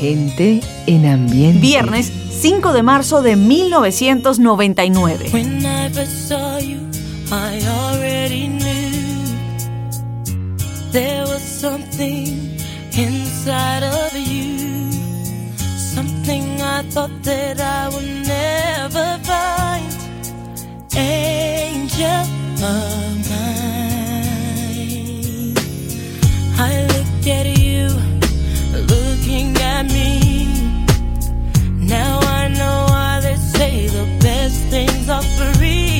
Gente en ambiente. Viernes 5 de marzo de 1999. There was something inside of you, something I thought that I would never find. Angel of mine, I look at you, looking Now I know why they say the best things are free.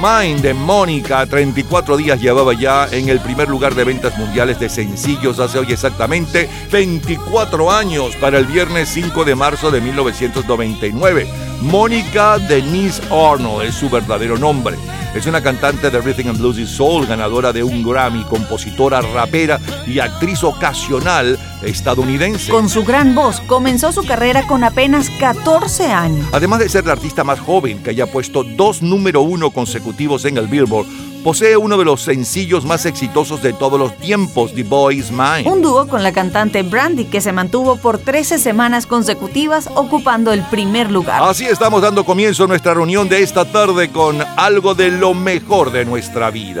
Mine de Mónica, 34 días llevaba ya en el primer lugar de ventas mundiales de sencillos hace hoy exactamente 24 años para el viernes 5 de marzo de 1999. Mónica Denise Arnold es su verdadero nombre. Es una cantante de rhythm and blues soul, ganadora de un Grammy, compositora, rapera y actriz ocasional estadounidense. Con su gran voz comenzó su carrera con apenas 14 años. Además de ser la artista más joven que haya puesto dos número uno consecutivos en el Billboard, posee uno de los sencillos más exitosos de todos los tiempos, The Boy Is Mine. Un dúo con la cantante Brandy que se mantuvo por 13 semanas consecutivas ocupando el primer lugar. Así estamos dando comienzo a nuestra reunión de esta tarde con algo de lo mejor de nuestra vida.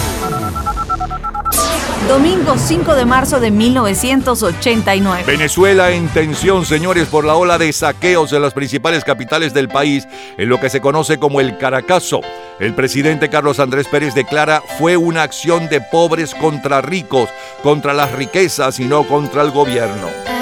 Domingo 5 de marzo de 1989. Venezuela en tensión, señores, por la ola de saqueos en las principales capitales del país, en lo que se conoce como el Caracazo. El presidente Carlos Andrés Pérez declara fue una acción de pobres contra ricos, contra las riquezas y no contra el gobierno.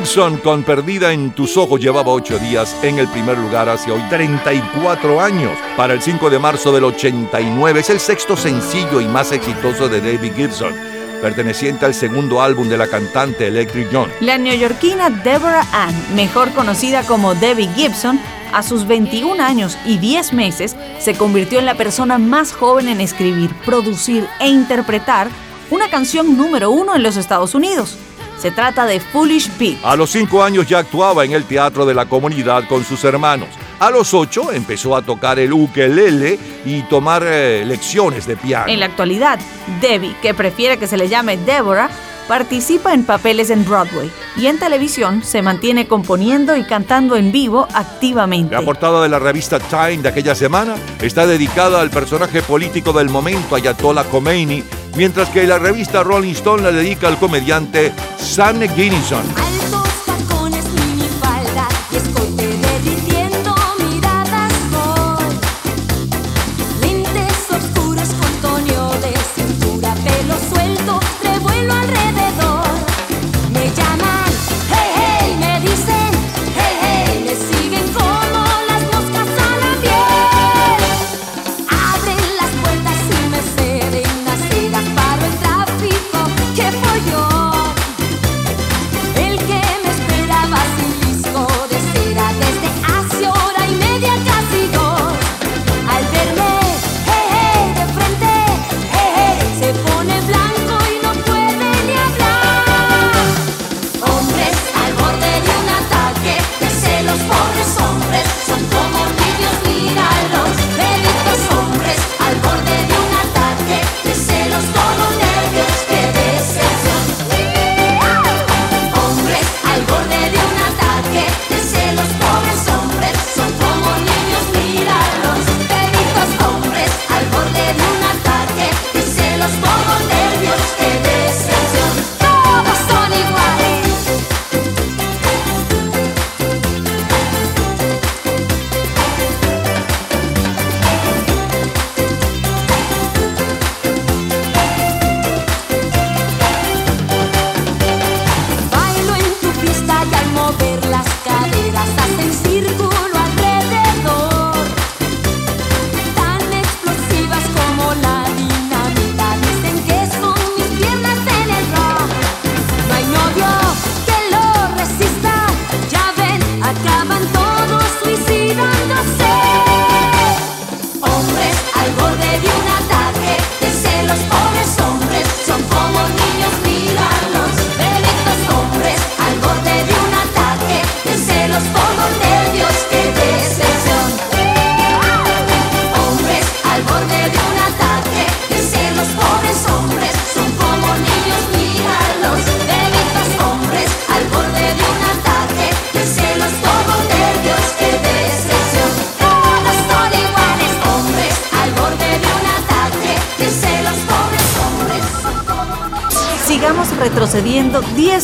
Gibson con Perdida en tus ojos llevaba ocho días en el primer lugar hace hoy 34 años. Para el 5 de marzo del 89 es el sexto sencillo y más exitoso de David Gibson, perteneciente al segundo álbum de la cantante Electric John. La neoyorquina Deborah Ann, mejor conocida como Debbie Gibson, a sus 21 años y 10 meses se convirtió en la persona más joven en escribir, producir e interpretar una canción número uno en los Estados Unidos. Se trata de Foolish Pete. A los cinco años ya actuaba en el teatro de la comunidad con sus hermanos. A los ocho empezó a tocar el ukelele y tomar eh, lecciones de piano. En la actualidad, Debbie, que prefiere que se le llame Deborah, participa en papeles en Broadway y en televisión se mantiene componiendo y cantando en vivo activamente. La portada de la revista Time de aquella semana está dedicada al personaje político del momento, Ayatollah Khomeini, mientras que la revista Rolling Stone la dedica al comediante Sam Guinnison.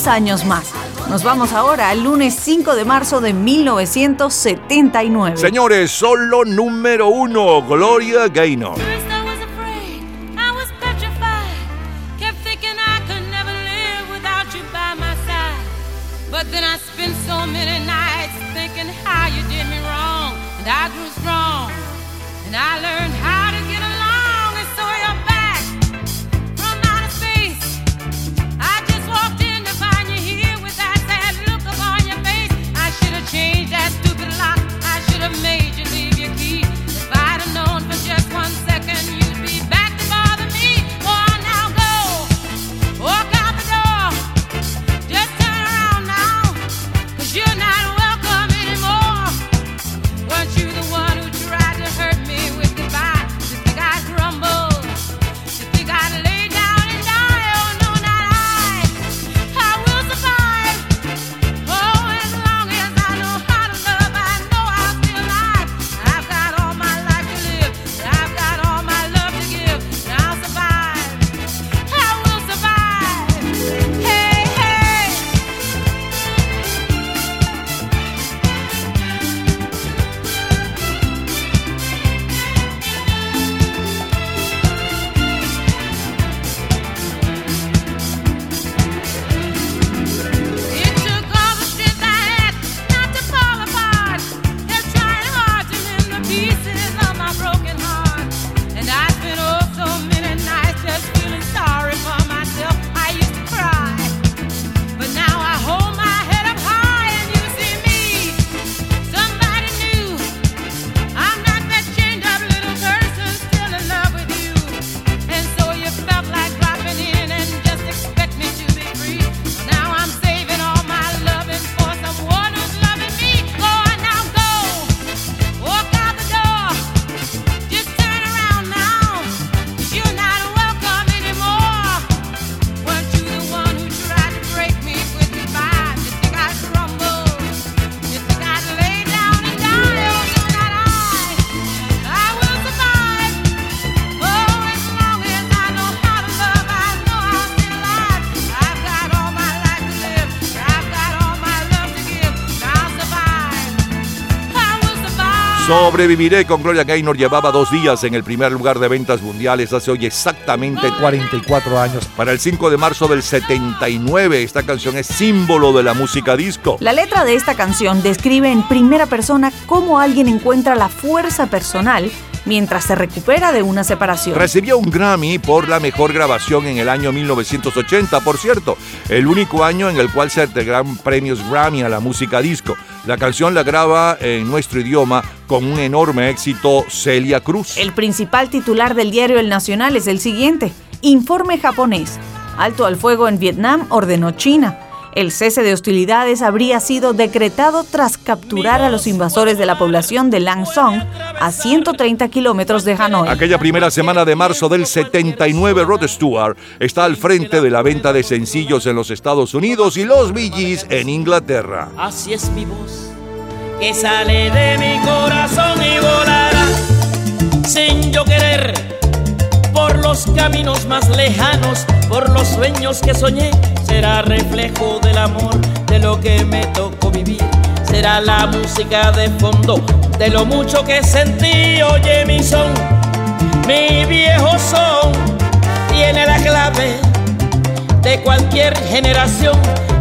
10 años más. Nos vamos ahora al lunes 5 de marzo de 1979. Señores, solo número uno, Gloria Gaynor. Sobreviviré con Gloria Gaynor llevaba dos días en el primer lugar de ventas mundiales hace hoy exactamente 44 años. Para el 5 de marzo del 79, esta canción es símbolo de la música disco. La letra de esta canción describe en primera persona cómo alguien encuentra la fuerza personal mientras se recupera de una separación. Recibió un Grammy por la mejor grabación en el año 1980, por cierto, el único año en el cual se entregan premios Grammy a la música disco. La canción la graba en nuestro idioma con un enorme éxito Celia Cruz. El principal titular del diario El Nacional es el siguiente. Informe japonés. Alto al fuego en Vietnam ordenó China. El cese de hostilidades habría sido decretado tras capturar a los invasores de la población de Lang Song a 130 kilómetros de Hanoi. Aquella primera semana de marzo del 79, Rod Stewart está al frente de la venta de sencillos en los Estados Unidos y los Bee Gees en Inglaterra. Así es mi voz, que sale de mi corazón y volará sin yo querer por los caminos más lejanos, por los sueños que soñé. Será reflejo del amor, de lo que me tocó vivir. Será la música de fondo, de lo mucho que sentí. Oye mi son, mi viejo son, tiene la clave de cualquier generación.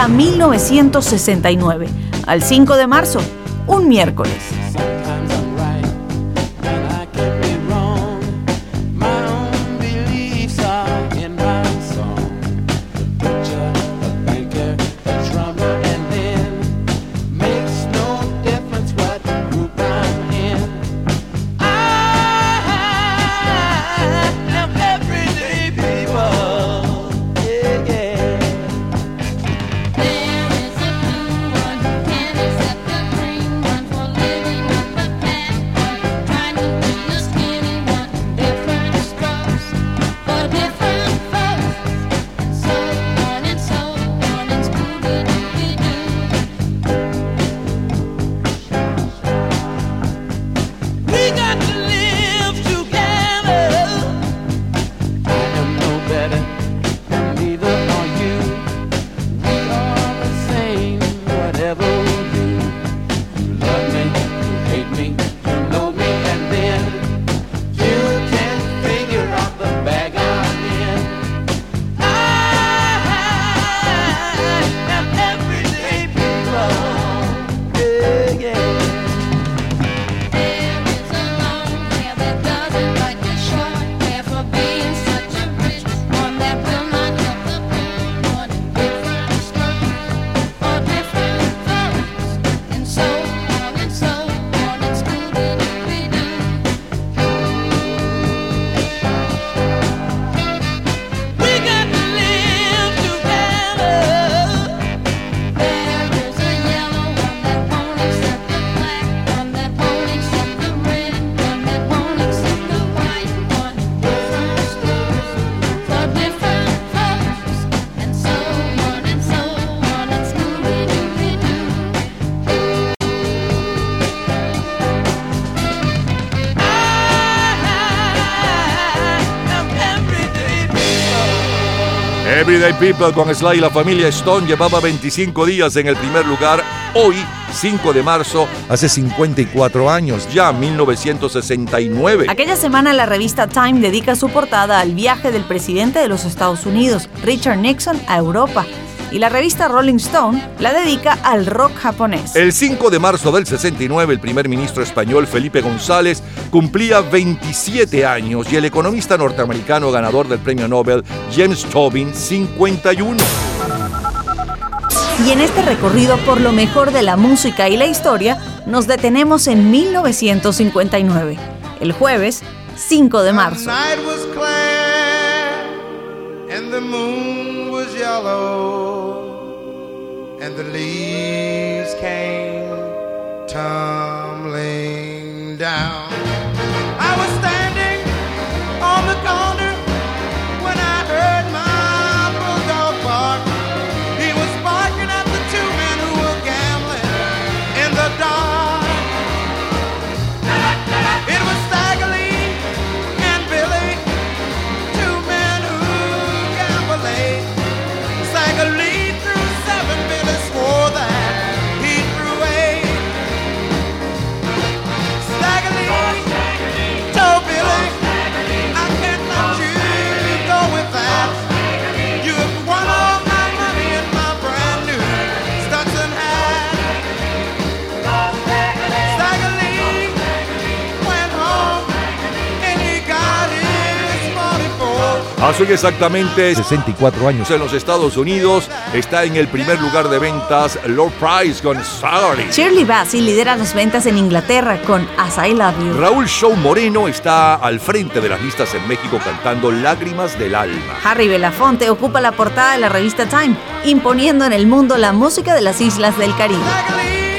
a 1969, al 5 de marzo, un miércoles. Everyday People con Sly y la familia Stone llevaba 25 días en el primer lugar. Hoy, 5 de marzo, hace 54 años, ya 1969. Aquella semana la revista Time dedica su portada al viaje del presidente de los Estados Unidos, Richard Nixon, a Europa y la revista Rolling Stone la dedica al rock japonés. El 5 de marzo del 69, el primer ministro español Felipe González cumplía 27 años y el economista norteamericano ganador del premio Nobel James Tobin 51. Y en este recorrido por lo mejor de la música y la historia, nos detenemos en 1959, el jueves 5 de marzo. and the leaves came tumbling down. Hace exactamente 64 años en los Estados Unidos está en el primer lugar de ventas Low Price con Sorry. Shirley Bassey lidera las ventas en Inglaterra con As I Love You. Raúl Show Moreno está al frente de las listas en México cantando Lágrimas del Alma. Harry Belafonte ocupa la portada de la revista Time, imponiendo en el mundo la música de las islas del Caribe.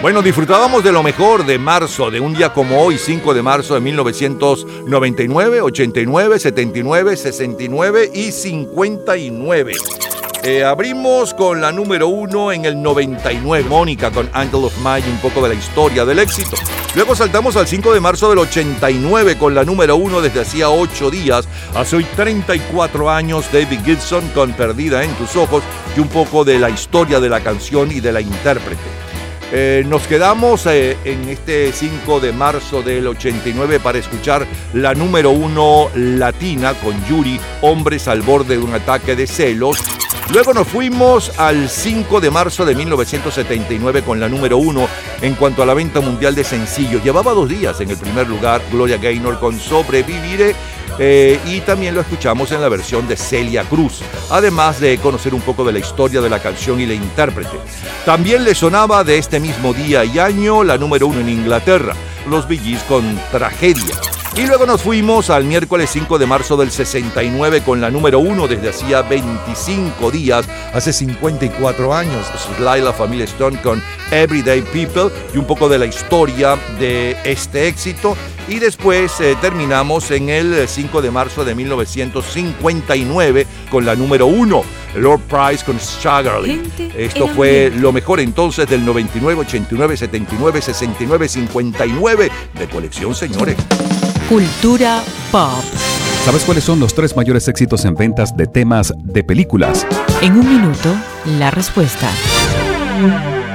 Bueno, disfrutábamos de lo mejor de marzo, de un día como hoy, 5 de marzo de 1999, 89, 79, 69 y 59. Eh, abrimos con la número uno en el 99, Mónica con Angel of Mine, un poco de la historia del éxito. Luego saltamos al 5 de marzo del 89 con la número uno desde hacía 8 días. Hace hoy 34 años, David Gibson con Perdida en tus ojos y un poco de la historia de la canción y de la intérprete. Eh, nos quedamos eh, en este 5 de marzo del 89 para escuchar la número uno latina con Yuri, Hombres al borde de un ataque de celos. Luego nos fuimos al 5 de marzo de 1979 con la número uno en cuanto a la venta mundial de sencillos. Llevaba dos días en el primer lugar Gloria Gaynor con Sobreviviré eh, y también lo escuchamos en la versión de Celia Cruz, además de conocer un poco de la historia de la canción y la intérprete. También le sonaba de este mismo día y año la número uno en Inglaterra, los Bee con Tragedia. Y luego nos fuimos al miércoles 5 de marzo del 69 con la número uno desde hacía 25 días, hace 54 años, Sly la familia Stone con Everyday People y un poco de la historia de este éxito. Y después eh, terminamos en el 5 de marzo de 1959 con la número uno, Lord Price con Sugarly. Esto fue lo mejor entonces del 99, 89, 79, 69, 59 de colección, señores. Cultura pop. ¿Sabes cuáles son los tres mayores éxitos en ventas de temas de películas? En un minuto, la respuesta.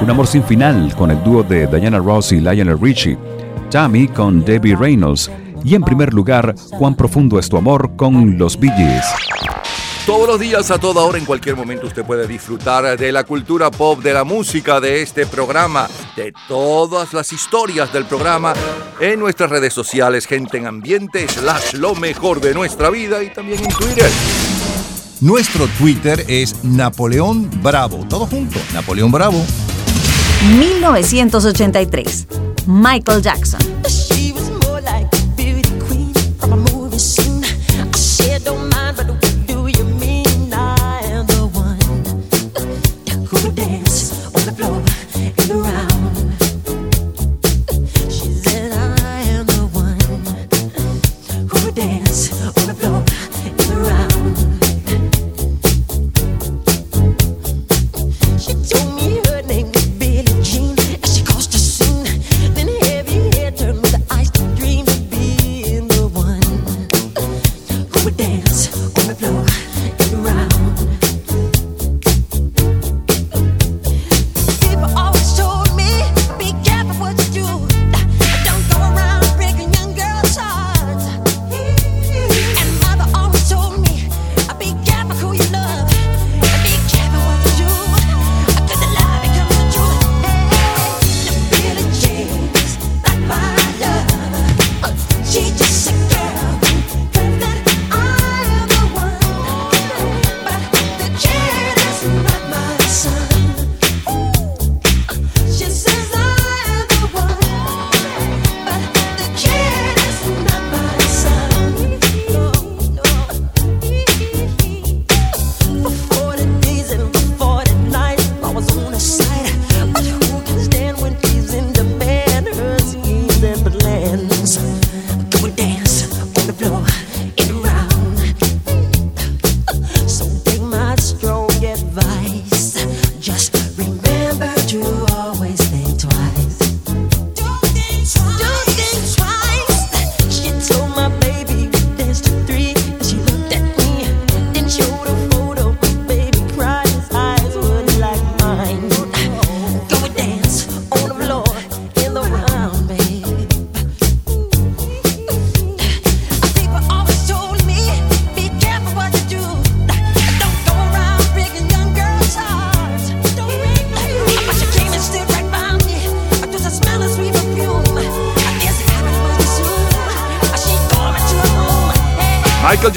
Un amor sin final con el dúo de Diana Ross y Lionel Richie, Tammy con Debbie Reynolds y en primer lugar, Cuán profundo es tu amor con los Bee Gees. Todos los días, a toda hora, en cualquier momento, usted puede disfrutar de la cultura pop, de la música, de este programa, de todas las historias del programa en nuestras redes sociales, gente en ambiente, slash lo mejor de nuestra vida y también en Twitter. Nuestro Twitter es Napoleón Bravo. Todo junto, Napoleón Bravo. 1983. Michael Jackson.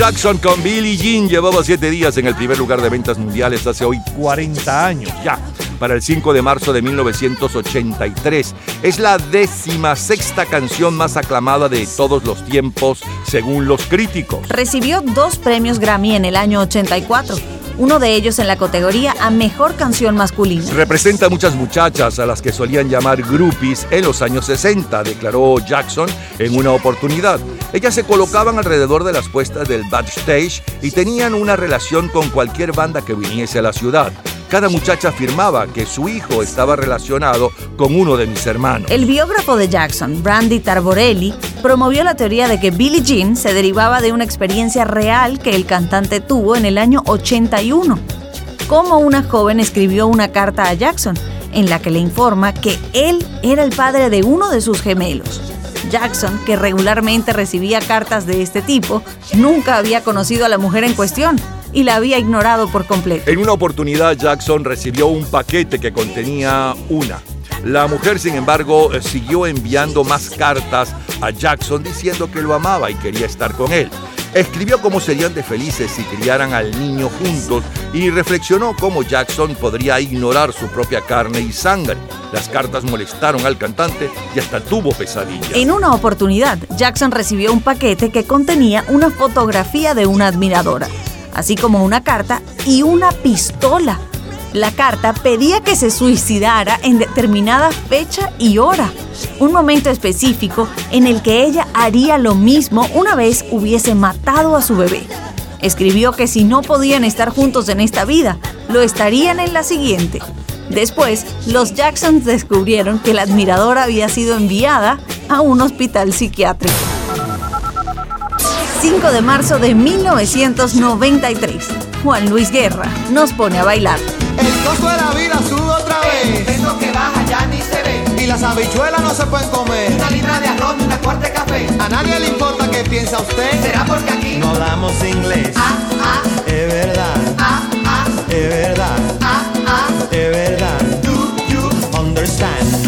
Jackson con Billie Jean llevaba siete días en el primer lugar de ventas mundiales hace hoy 40 años ya. Para el 5 de marzo de 1983. Es la décima sexta canción más aclamada de todos los tiempos, según los críticos. Recibió dos premios Grammy en el año 84 uno de ellos en la categoría a Mejor Canción Masculina. Representa a muchas muchachas a las que solían llamar groupies en los años 60, declaró Jackson en una oportunidad. Ellas se colocaban alrededor de las puestas del backstage y tenían una relación con cualquier banda que viniese a la ciudad. Cada muchacha afirmaba que su hijo estaba relacionado con uno de mis hermanos. El biógrafo de Jackson, Brandy Tarborelli, promovió la teoría de que Billie Jean se derivaba de una experiencia real que el cantante tuvo en el año 81. Como una joven escribió una carta a Jackson en la que le informa que él era el padre de uno de sus gemelos. Jackson, que regularmente recibía cartas de este tipo, nunca había conocido a la mujer en cuestión y la había ignorado por completo. En una oportunidad Jackson recibió un paquete que contenía una. La mujer, sin embargo, eh, siguió enviando más cartas a Jackson diciendo que lo amaba y quería estar con él. Escribió cómo serían de felices si criaran al niño juntos y reflexionó cómo Jackson podría ignorar su propia carne y sangre. Las cartas molestaron al cantante y hasta tuvo pesadillas. En una oportunidad, Jackson recibió un paquete que contenía una fotografía de una admiradora así como una carta y una pistola. La carta pedía que se suicidara en determinada fecha y hora, un momento específico en el que ella haría lo mismo una vez hubiese matado a su bebé. Escribió que si no podían estar juntos en esta vida, lo estarían en la siguiente. Después, los Jacksons descubrieron que la admiradora había sido enviada a un hospital psiquiátrico. 5 de marzo de 1993. Juan Luis Guerra nos pone a bailar. De la vida sube otra vez. Eso que baja ya ni se ve. Y las habichuelas no se pueden comer. Una libra de arroz y una cuarta de café. A nadie le importa qué piensa usted. ¿Será porque aquí no hablamos inglés? Ah, ah. Es verdad. Ah, ah. Es verdad. Ah, ah. Es verdad. Do you understand?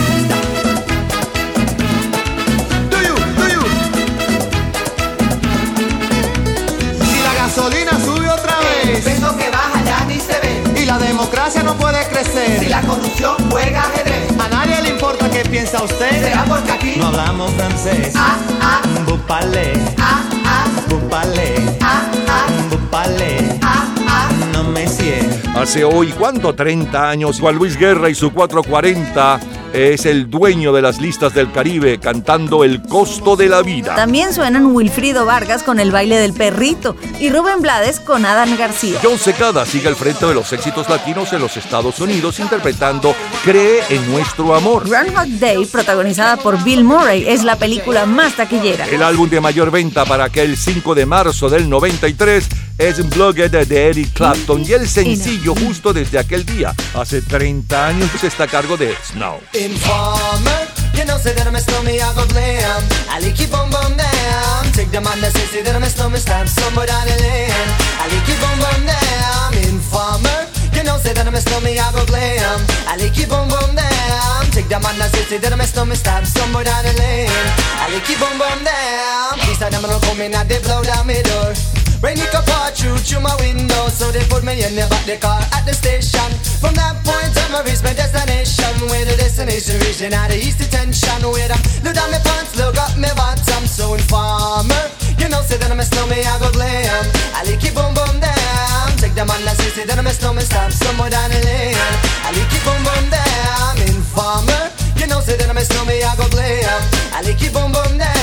Democracia no puede crecer. Si la corrupción juega ajedrez. A nadie le importa qué piensa usted. Será porque aquí no hablamos francés. Ah, ah. Bupale. Ah, ah. Bupale. Ah, ah. Bupale. Ah, ah. No me siento. Hace hoy, ¿cuánto? 30 años, Juan Luis Guerra y su 440 es el dueño de las listas del Caribe cantando El costo de la vida. También suenan Wilfrido Vargas con El baile del perrito y Rubén Blades con Adán García. John Secada sigue al frente de los éxitos latinos en los Estados Unidos interpretando Cree en nuestro amor. Groundhog Day, protagonizada por Bill Murray, es la película más taquillera. El álbum de mayor venta para aquel 5 de marzo del 93 es Blogged de Eric Clapton y el sencillo justo desde aquel día, hace 30 años, está a cargo de Snow. Informer, you know, say that I'm a snowman, I go glam. I like keep on bum down. Take the man that say, say that I'm a snowman, stab somewhere down the lane. I like keep on bum down. Informer, you know, say that I'm a snowman, I go glam. I like keep on bum down. Take the man that say, say that I'm a snowman, stab somewhere down the lane. I like keep on bum down. These are them gonna come in and they blow down my door. Rain it pour through through my window So they put me in the back the car at the station. From that point on I reach my destination Where the destination region at the east detention Where I look down my pants, look up my bottom So informer, you know say that I'm a snowman, I go glam. I like it boom boom down Take the man that say, say that I'm a snowman, stop somewhere down the lane. I like it boom boom down Informer, you know say that I'm a snowman, I go glam. I like it boom boom down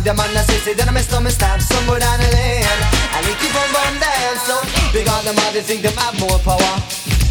The man that say, say that I'm a snowman, stop somewhere down the lane. And they keep on run down so Because them all they think them have more power.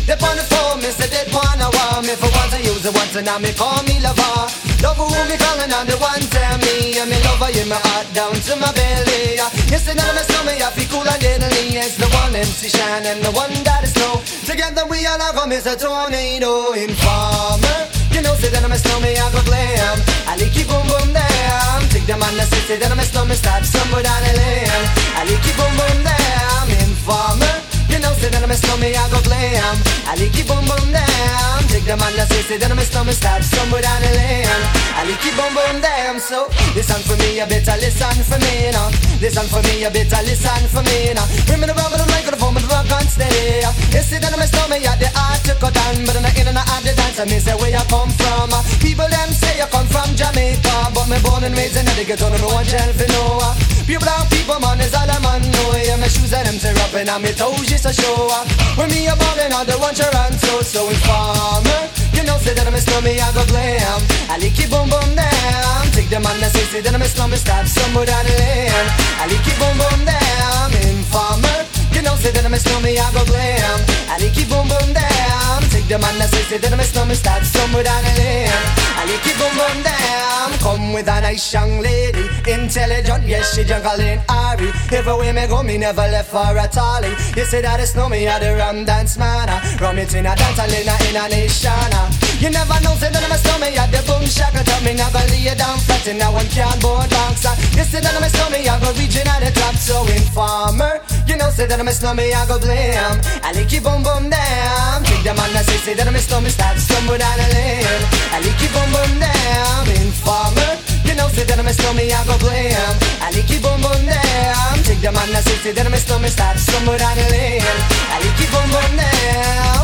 They're on the phone, me say they wanna me For once I use it once and now me call me lover. Love who me calling on the one tell me. And me lover in my heart down to my belly. Yes, and now me stomach I feel cool and deadly. It's the one MC Shine and the one that is snow. Together we all are come is a tornado in Informer. You know, say that I'm a snowman, I go glam. I like you boom boom down Take the man that say, say that I'm a snowman, start somewhere down the lane I like you boom boom down Informer You know, say that I'm a snowman, I go glam I like you boom boom down Take the man that say, say that my stomach stab somewhere down the lane. I like keep boom boom damn so. Listen for me, you better listen for me now. Listen for me, you better listen for me now. Bring me the rubber, the mic, the phone, the rock on steady. You see that my stomach, yeah, the art to cut down, but in the in and out the dance, I mean say where you come from. People them say you come from Jamaica, but me born and raised in the ghetto, no one tell for no. Pure brown people, man, is all a man know. Yeah, my shoes and them tear up and on me toes a show. When me a ballin', I don't want your answer, so informer. You know, say that I'm a slummy, I go glam. I lick it boom boom down. Take the man that say, say that I'm a slummy, stab somewhere down the lane. I lick it boom boom down. Informer. You know, say that I'm a slummy, I go glam. I lick it boom boom down. Take the man that say, say that I'm a slummy, stab somewhere down the lane. I lick it boom boom down. Come with a nice young lady, intelligent, yes she juggling Ari. Everywhere me go, me never left for a tally. You say that no me, I the rum dance man. Ah. Rum it in a dance, in a in a nation. Ah. You never know, say that I'm a stomach, yeah, the boom shaka tell me never lay you down flat in a one cardboard box. You say that I'm a stomach, I go reaching at the top, so informer. You know, say that I'm a stomach, I go blame. I lick you boom boom down. Take the man that say, say that I'm a stomach, start stumble down the lane. I lick you boom boom down. Informer. You know, say that I'm a stomach, I go blame. I lick you boom boom down. Take the man that say, say that I'm a stomach, start stumble down the lane. I lick you boom boom down.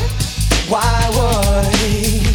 Why would?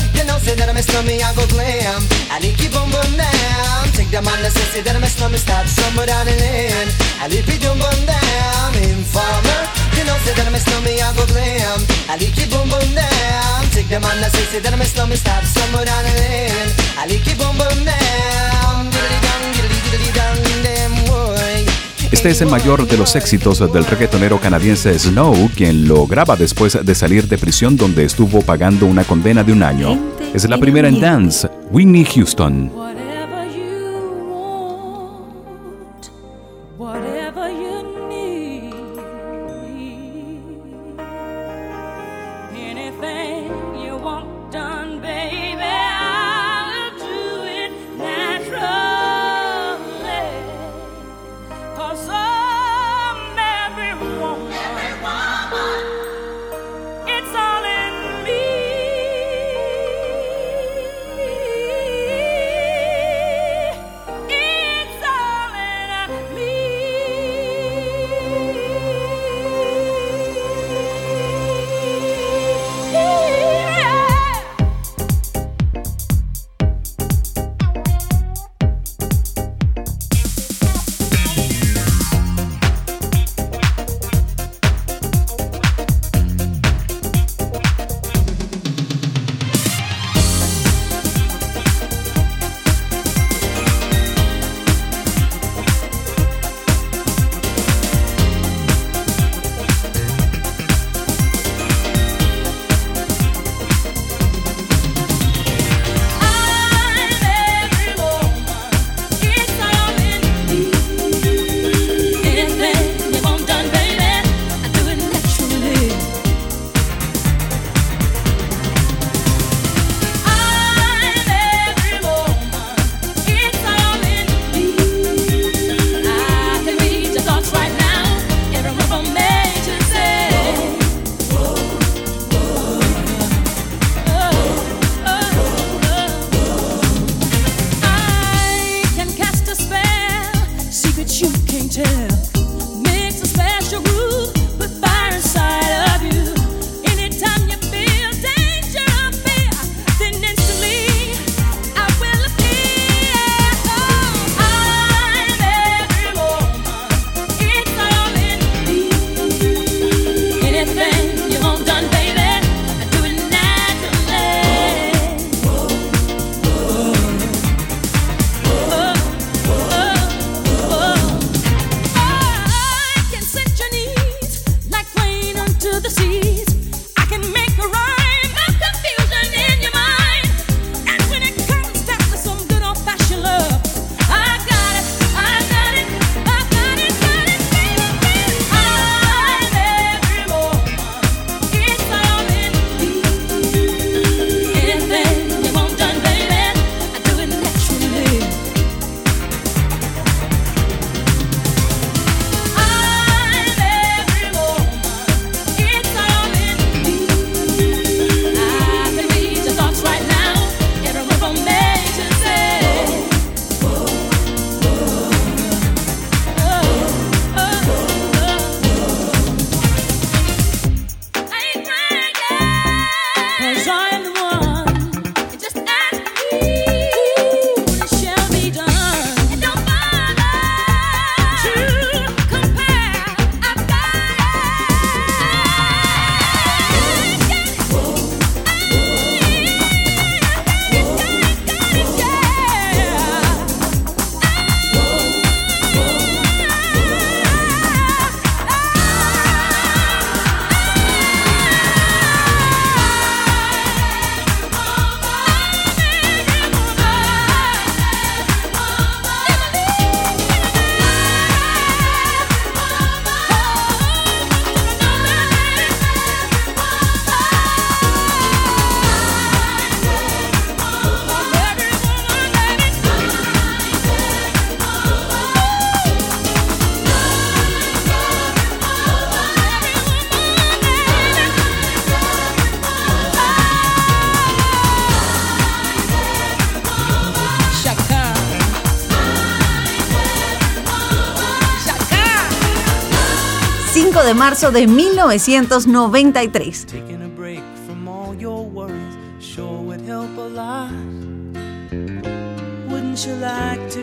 you know, say that I'm a slummy, I go glam. I lick you boom boom down. Take the man that say, say that I'm a slummy, stop somewhere down the lane. I lick you boom boom down. Informer, you know, say that I'm a slummy, I go glam. I lick you boom boom down. Take the man that say, say that I'm a slummy, stop somewhere down the lane. I lick you boom boom down. Diddly dong, diddly diddly dong, damn boy. Este es el mayor de los éxitos del reggaetonero canadiense Snow, quien lo graba después de salir de prisión donde estuvo pagando una condena de un año. Es la primera en dance, Whitney Houston.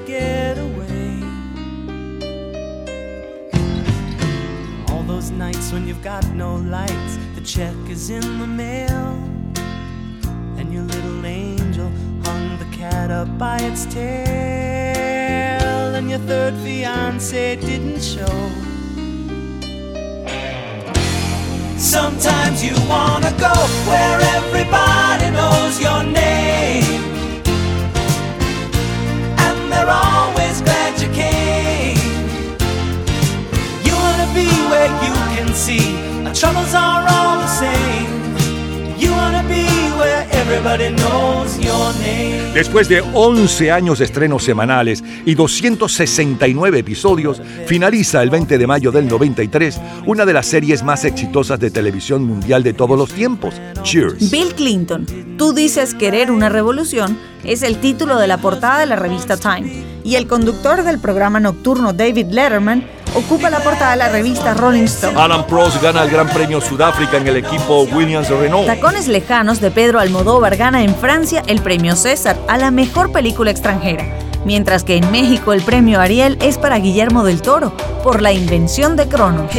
Get de All those nights when you've got no lights, the check is in the mail, and your little angel hung the cat up by its tail, and your third fiance didn't show. Sometimes you wanna go where everybody knows your name. And they're always glad you came. You wanna be where you can see our troubles are all the same. You wanna be where Después de 11 años de estrenos semanales y 269 episodios, finaliza el 20 de mayo del 93 una de las series más exitosas de televisión mundial de todos los tiempos, Cheers. Bill Clinton, Tú dices querer una revolución, es el título de la portada de la revista Time. Y el conductor del programa nocturno David Letterman ocupa la portada de la revista Rolling Stone. Alan Prost gana el Gran Premio Sudáfrica en el equipo Williams Renault. Tacones Lejanos de Pedro Almodóvar gana en Francia el premio César a la mejor película extranjera, mientras que en México el premio Ariel es para Guillermo del Toro por la invención de Cronos.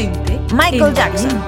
Michael Jackson.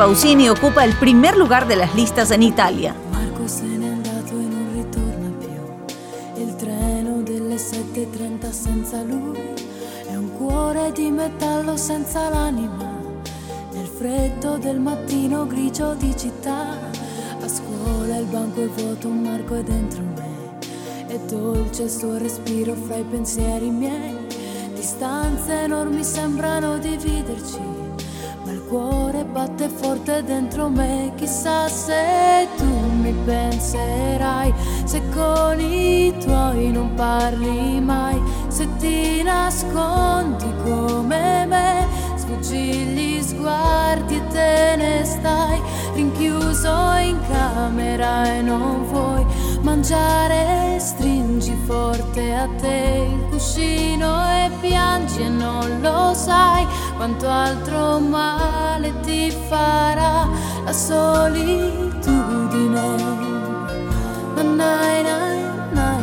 Pausini ocupa el primer lugar de las listas en Italia. Dentro me. Chissà se tu mi penserai, se con i tuoi non parli mai, se ti nascondi come me, sfuggi gli sguardi e te ne stai rinchiuso in camera e non vuoi mangiare, stringi forte a te il cuscino e piangi e non lo sai quanto altro ti farà la solitudine. Na, na, na,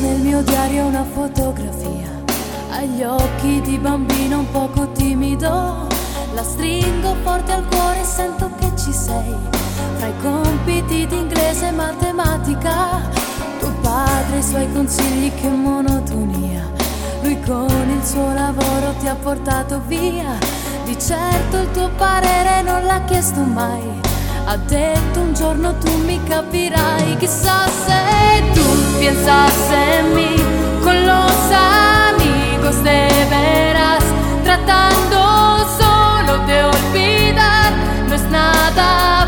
nel mio diario una fotografia, agli occhi di bambino un poco timido, la stringo forte al cuore e sento che ci sei, fra i compiti di inglese e matematica, tuo padre i suoi consigli che monotonia, lui con il suo lavoro ti ha portato via, di certo il tuo parere non l'ha chiesto mai. Ha detto un giorno tu mi capirai, chissà se en mí con los amigos de veras, tratando solo de olvidar, no es nada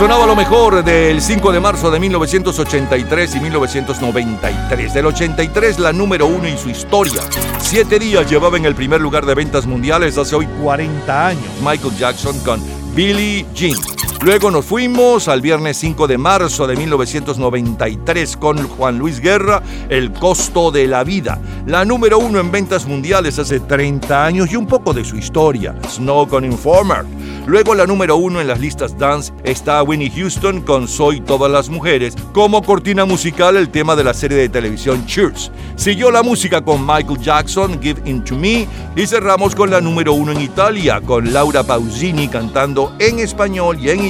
sonaba lo mejor del 5 de marzo de 1983 y 1993. Del 83 la número uno y su historia. Siete días llevaba en el primer lugar de ventas mundiales hace hoy 40 años. Michael Jackson con Billie Jean. Luego nos fuimos al viernes 5 de marzo de 1993 con Juan Luis Guerra, El costo de la vida. La número uno en ventas mundiales hace 30 años y un poco de su historia. Snow con Informer. Luego la número uno en las listas dance está Winnie Houston con Soy todas las mujeres. Como cortina musical el tema de la serie de televisión Cheers. Siguió la música con Michael Jackson, Give In To Me. Y cerramos con la número uno en Italia con Laura Pausini cantando en español y en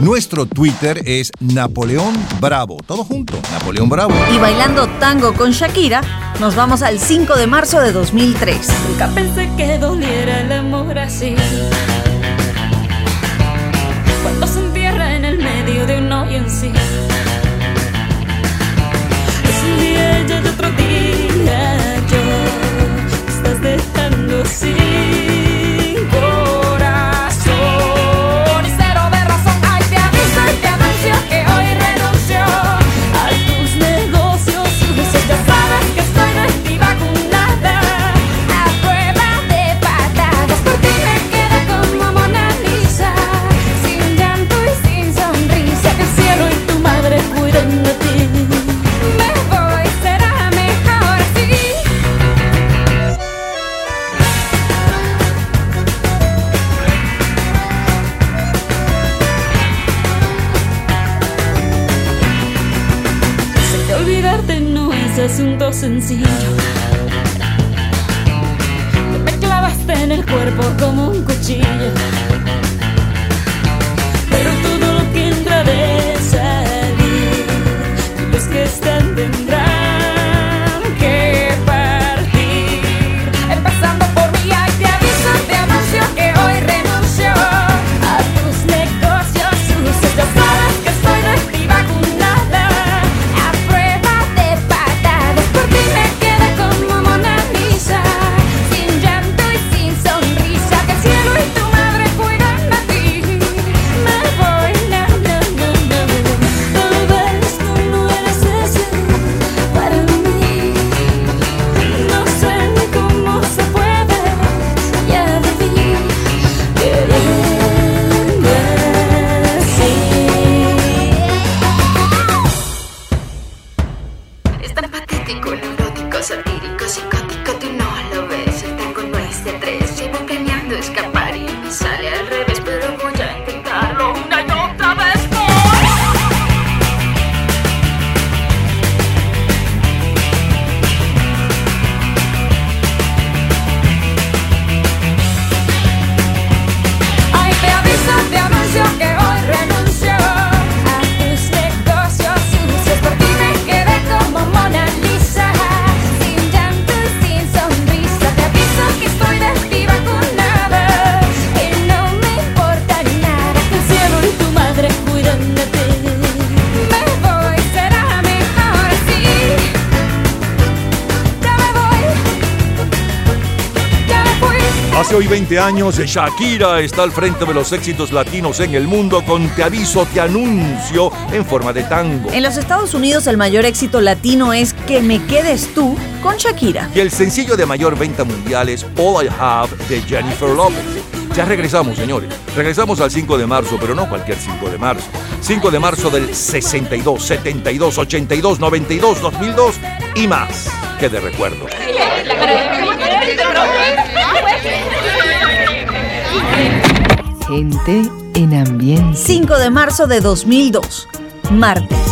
Nuestro Twitter es Napoleón Bravo. Todo junto, Napoleón Bravo. Y bailando tango con Shakira, nos vamos al 5 de marzo de 2003. Nunca pensé que doliera el amor así. Cuando se entierra en el medio de un hoyo en sí. Es un día ella y otro día yo. Estás dejando sin sencillo. Me clavaste en el cuerpo como un cuchillo. Pero todo lo que entra de 20 años, Shakira está al frente de los éxitos latinos en el mundo con Te aviso, te anuncio en forma de tango. En los Estados Unidos el mayor éxito latino es Que me quedes tú con Shakira. Y el sencillo de mayor venta mundial es All I Have de Jennifer Lopez. Ya regresamos, señores. Regresamos al 5 de marzo, pero no cualquier 5 de marzo. 5 de marzo del 62, 72, 82, 92, 2002 y más que de recuerdo. Gente en ambiente. 5 de marzo de 2002, martes.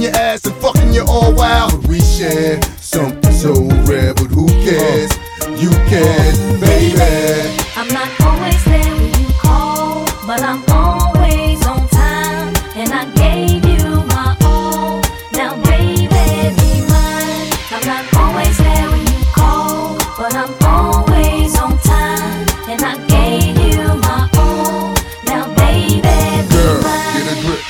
your ass and fucking you all wild. We share something so rare, but who cares? You can, baby. I'm not always there when you call, but I'm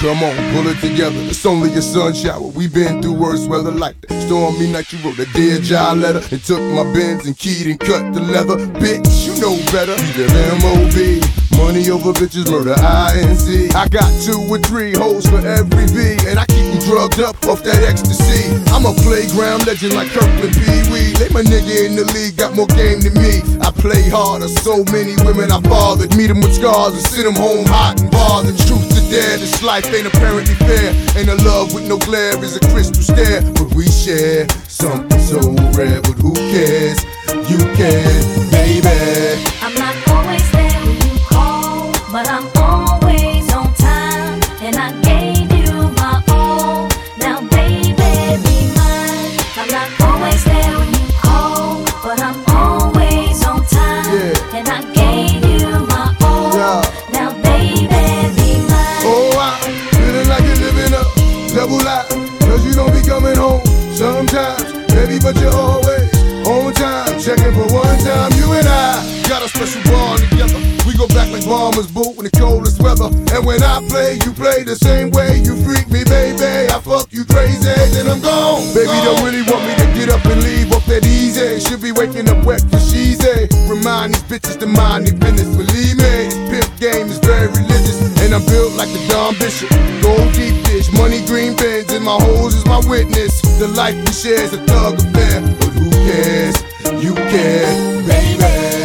come on, pull it together. It's only a sun shower. We've been through worse weather like that. Stormy night, you wrote a dear job letter and took my bins and keyed and cut the leather. Bitch, you know better. The MOB. Money over bitches, murder INC. I got two or three hoes for every V, and I keep you drugged up off that ecstasy. I'm a playground legend like Kirkland Pee Wee. They my nigga in the league, got more game than me. I play harder, so many women I fathered. Meet them with scars and send them home hot and bothered. Truth to dare, this life ain't apparently fair. And a love with no glare is a crystal stare. But we share something so rare, but who cares? You can, baby. But I'm in the coldest weather. And when I play, you play the same way. You freak me, baby. I fuck you crazy, then I'm gone. Baby, don't really want me to get up and leave off that easy. Should be waking up wet for she's a. Remind these bitches to mind their business. Believe me, this pimp game is very religious. And I'm built like the Don Bishop. Gold deep dish, money green bins, and my hoes is my witness. The life we share is a thug affair. But who cares? You care, baby.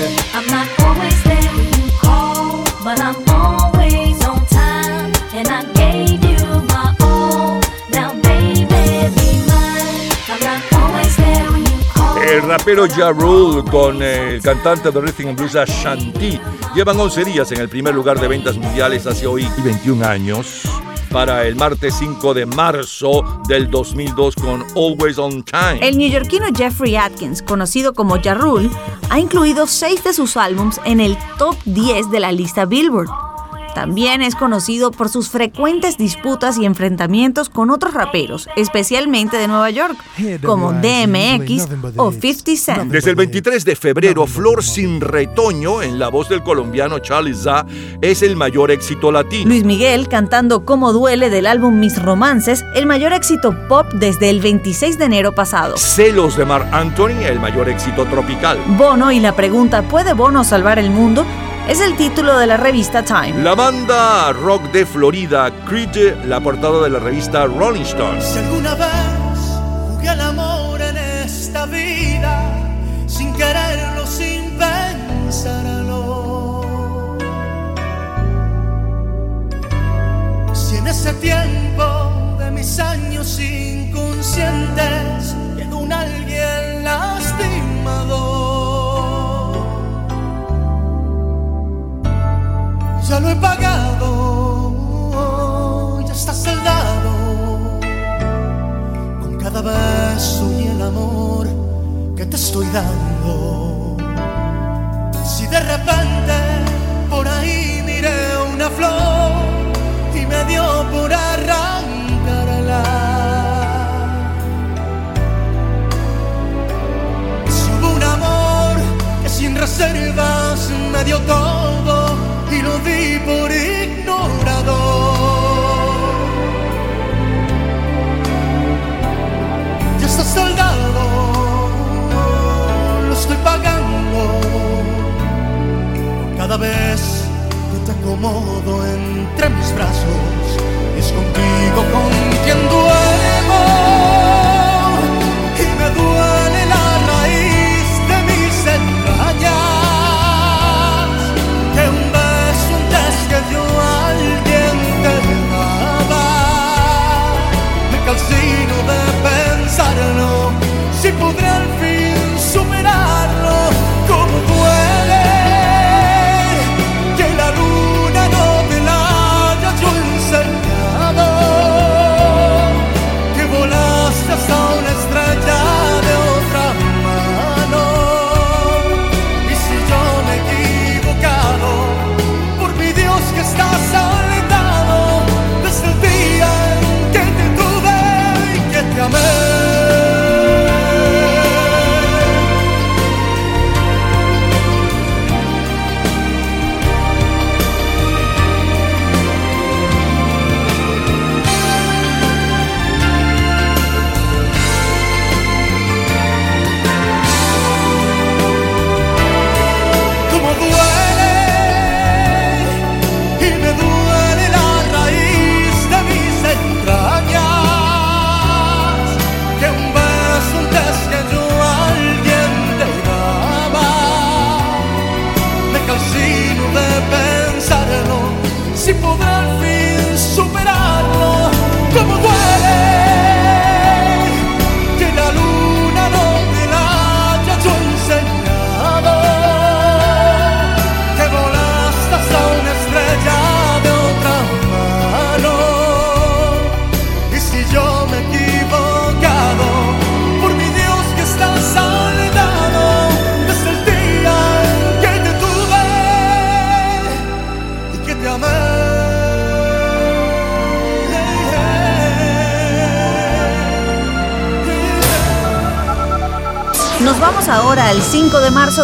Rapero Ja Rule con el cantante de Rhythm and Blues Ashanti llevan 11 días en el primer lugar de ventas mundiales hace hoy 21 años para el martes 5 de marzo del 2002 con Always on Time. El neoyorquino Jeffrey Atkins, conocido como Ja Rule, ha incluido seis de sus álbums en el top 10 de la lista Billboard. También es conocido por sus frecuentes disputas y enfrentamientos con otros raperos, especialmente de Nueva York, como DMX o 50 Cent. Desde el 23 de febrero, Flor sin retoño, en la voz del colombiano Charlie Za, es el mayor éxito latino. Luis Miguel cantando Cómo duele del álbum Mis Romances, el mayor éxito pop desde el 26 de enero pasado. Celos de Mar Anthony, el mayor éxito tropical. Bono y la pregunta ¿Puede Bono salvar el mundo? Es el título de la revista Time. La banda rock de Florida, Creed, la portada de la revista Rolling Stone. Si alguna vez jugué al amor en esta vida, sin quererlo, sin pensarlo. Si en ese tiempo de mis años inconscientes quedó un alguien lastimado. Ya lo he pagado, ya está saldado con cada beso y el amor que te estoy dando. Si de repente por ahí miré una flor y me dio por arrancarla. Si hubo un amor que sin reservas me dio todo di por ignorado. Ya está soldado, lo estoy pagando. Cada vez que te acomodo entre mis brazos, es contigo con quien duermo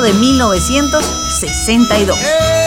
de 1962.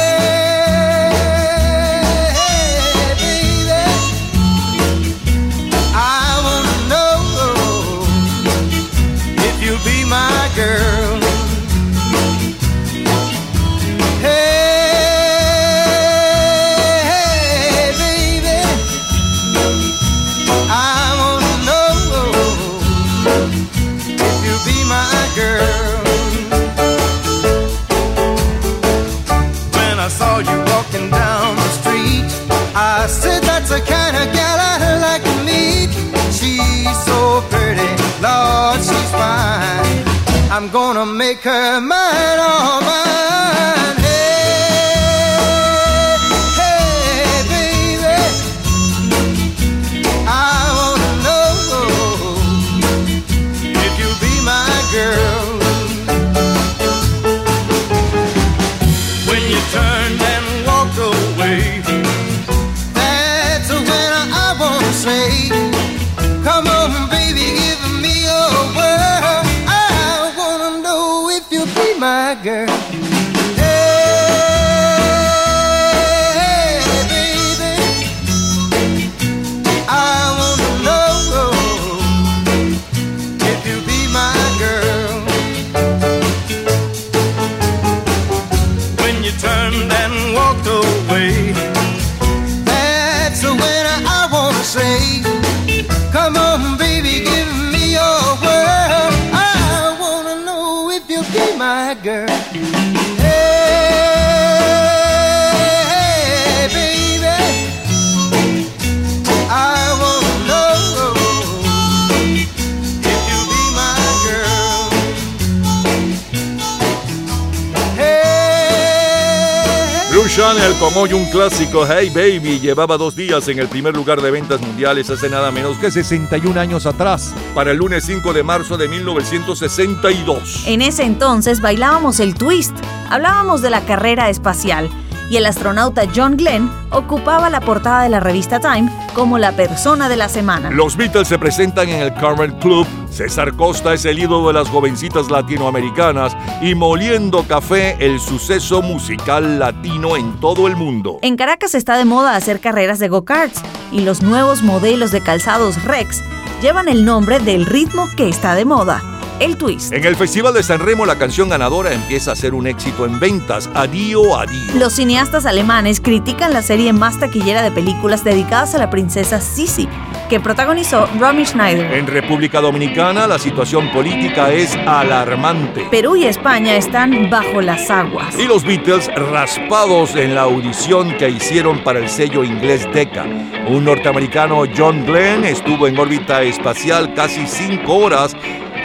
Clásico Hey Baby llevaba dos días en el primer lugar de ventas mundiales hace nada menos que 61 años atrás, para el lunes 5 de marzo de 1962. En ese entonces bailábamos el twist, hablábamos de la carrera espacial y el astronauta John Glenn ocupaba la portada de la revista Time como la persona de la semana. Los Beatles se presentan en el Carmen Club. César Costa es el ídolo de las jovencitas latinoamericanas y Moliendo Café, el suceso musical latino en todo el mundo. En Caracas está de moda hacer carreras de go-karts y los nuevos modelos de calzados Rex llevan el nombre del ritmo que está de moda, el twist. En el Festival de San Remo la canción ganadora empieza a ser un éxito en ventas. Adiós, adiós. Los cineastas alemanes critican la serie más taquillera de películas dedicadas a la princesa Sisi, que protagonizó Romy Schneider. En República Dominicana la situación política es alarmante. Perú y España están bajo las aguas. Y los Beatles raspados en la audición que hicieron para el sello inglés Decca. Un norteamericano, John Glenn, estuvo en órbita espacial casi cinco horas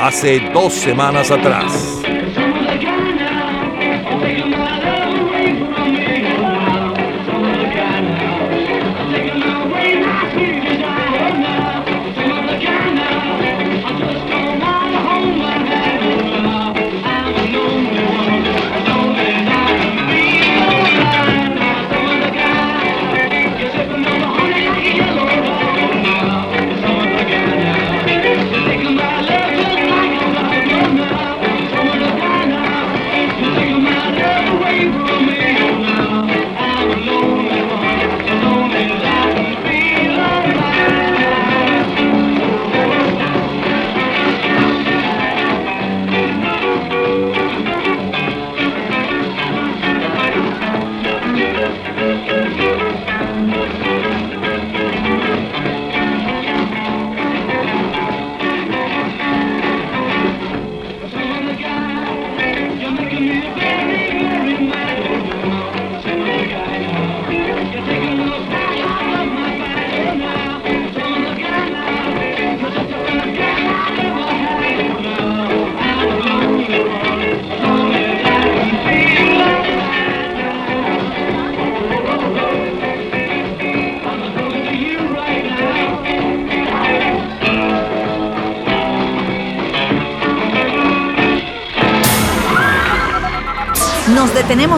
hace dos semanas atrás.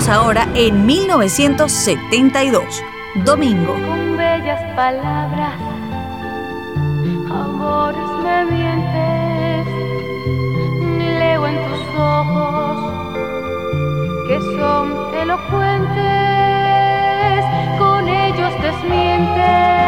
Detenemos ahora en 1972, domingo. con bellas palabras, amores me mientes, leo en tus ojos que son elocuentes, con ellos desmientes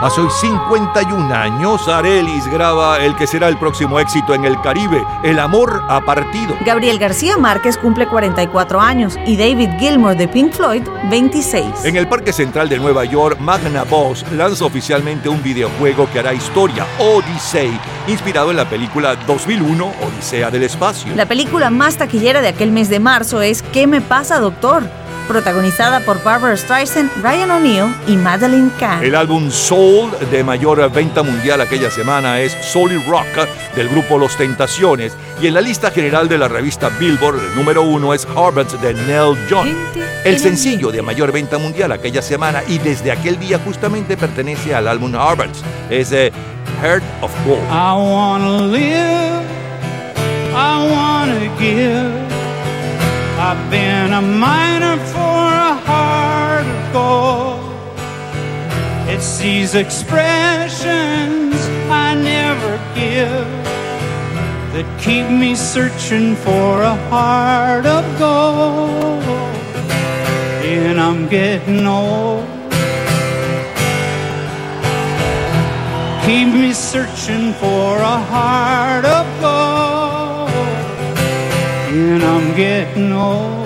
Hace hoy 51 años, Arelis graba el que será el próximo éxito en el Caribe, El amor ha partido. Gabriel García Márquez cumple 44 años y David Gilmour de Pink Floyd 26. En el Parque Central de Nueva York, Magna Boss lanza oficialmente un videojuego que hará historia, Odyssey, inspirado en la película 2001, Odisea del Espacio. La película más taquillera de aquel mes de marzo es ¿Qué me pasa, doctor? Protagonizada por Barbara Streisand, Ryan O'Neill y Madeline Kahn. El álbum Soul de mayor venta mundial aquella semana es Solid Rock del grupo Los Tentaciones y en la lista general de la revista Billboard el número uno es Harvard de Nell John. El sencillo de mayor venta mundial aquella semana y desde aquel día justamente pertenece al álbum Harvard. Es eh, Heart of Gold. I wanna live, I wanna give. I've been a miner It's these expressions I never give that keep me searching for a heart of gold. And I'm getting old. Keep me searching for a heart of gold. And I'm getting old.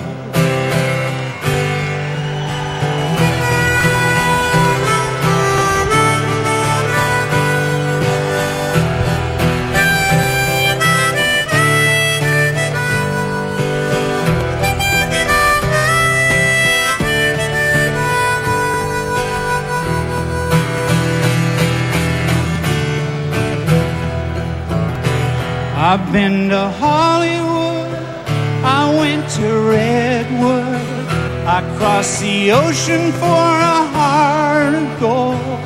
I've been to Hollywood, I went to Redwood, I crossed the ocean for a heart of gold.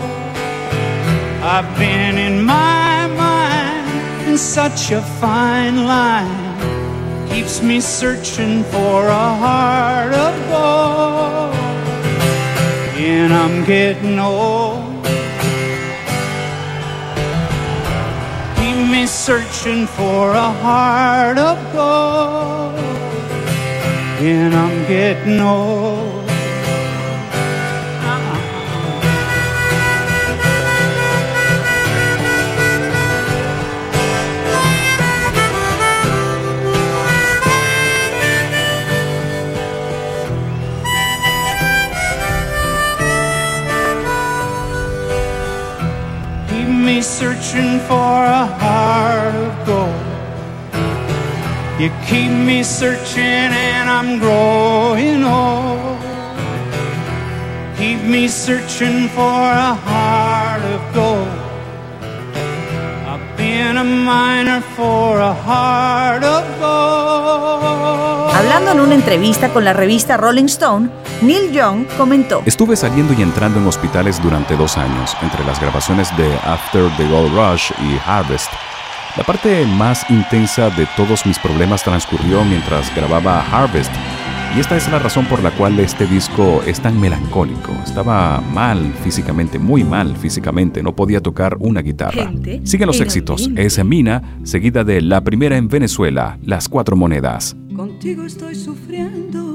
I've been in my mind in such a fine line, keeps me searching for a heart of gold. And I'm getting old. Searching for a heart of gold. And I'm getting old. Searching for a heart of gold. You keep me searching and I'm growing old. Keep me searching for a heart of gold. I've been a miner for a heart of gold. Hablando en una entrevista con la revista Rolling Stone, Neil Young comentó: Estuve saliendo y entrando en hospitales durante dos años, entre las grabaciones de After the Gold Rush y Harvest. La parte más intensa de todos mis problemas transcurrió mientras grababa Harvest. Y esta es la razón por la cual este disco es tan melancólico. Estaba mal físicamente, muy mal físicamente, no podía tocar una guitarra. Gente Siguen los éxitos. Es Mina, seguida de la primera en Venezuela, Las Cuatro Monedas. Contigo estoy sufriendo,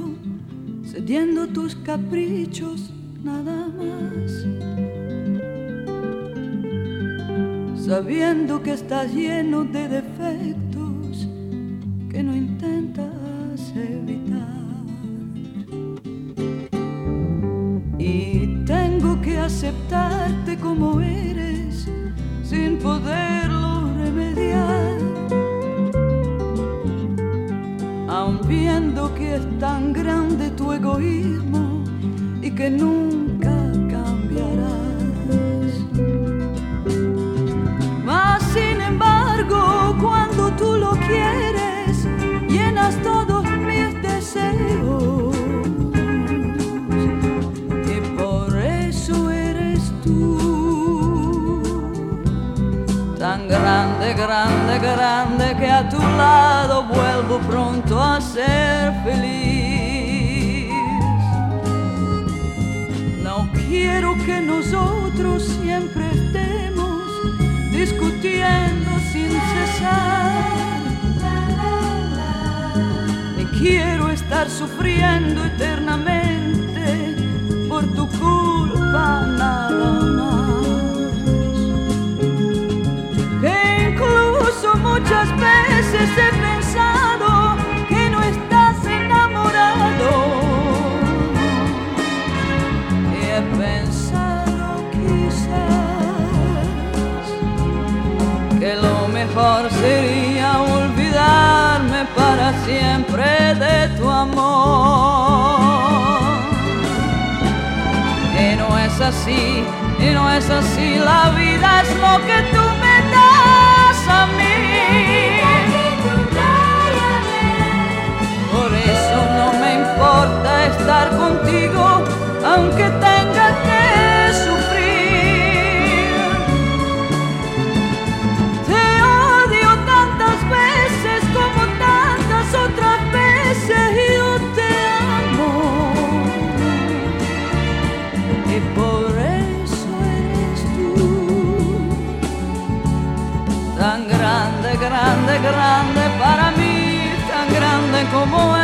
cediendo tus caprichos, nada más. Sabiendo que estás lleno de defectos que no intentas evitar. Y tengo que aceptarte como eres sin poderlo remediar. viendo que es tan grande tu egoísmo y que nunca cambiarás. Mas sin embargo, cuando tú lo quieres, llenas todos mis deseos. Grande que a tu lado vuelvo pronto a ser feliz. No quiero que nosotros siempre estemos discutiendo sin cesar. Ni quiero estar sufriendo eternamente por tu culpa nada más. Muchas veces he pensado que no estás enamorado. Y he pensado quizás que lo mejor sería olvidarme para siempre de tu amor. Y no es así, y no es así, la vida es lo que tú estar contigo, aunque tenga que sufrir. Te odio tantas veces como tantas otras veces y te amo. Y por eso eres tú tan grande, grande, grande para mí, tan grande como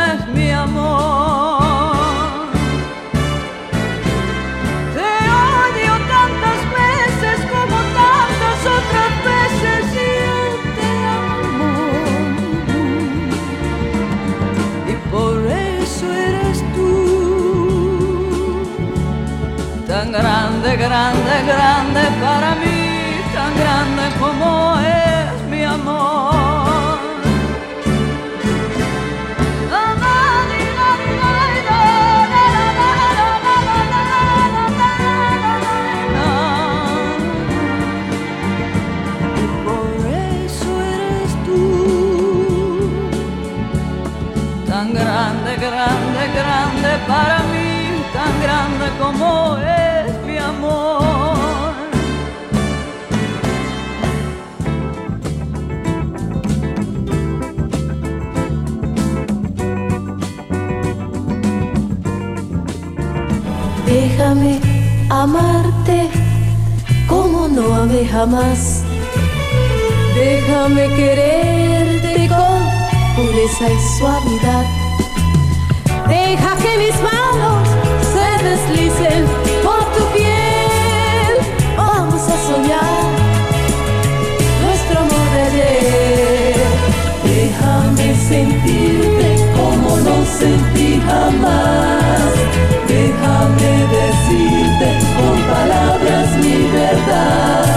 como es mi amor. Déjame amarte como no amé jamás. Déjame quererte con pureza y suavidad. Deja que mis manos sentirte como no sentí jamás. Déjame decirte con palabras mi verdad.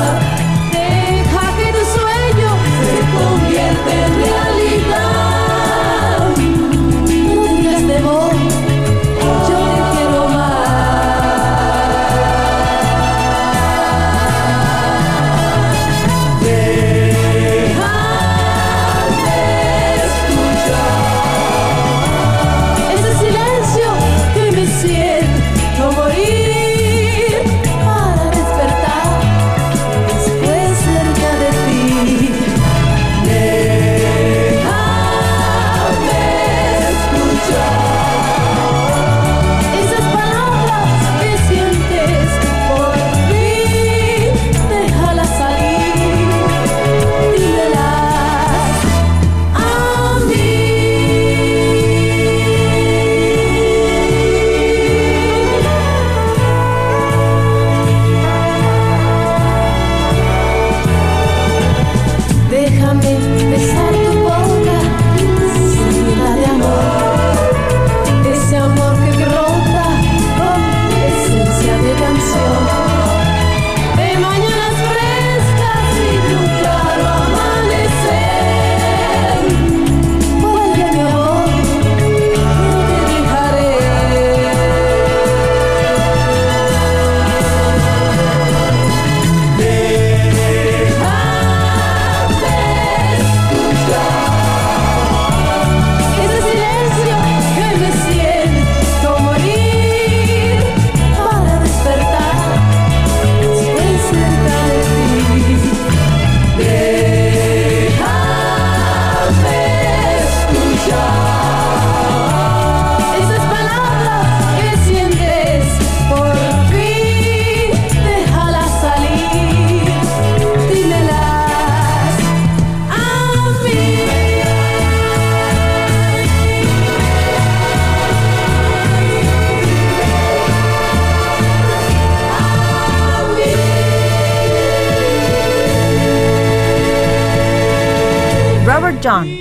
John.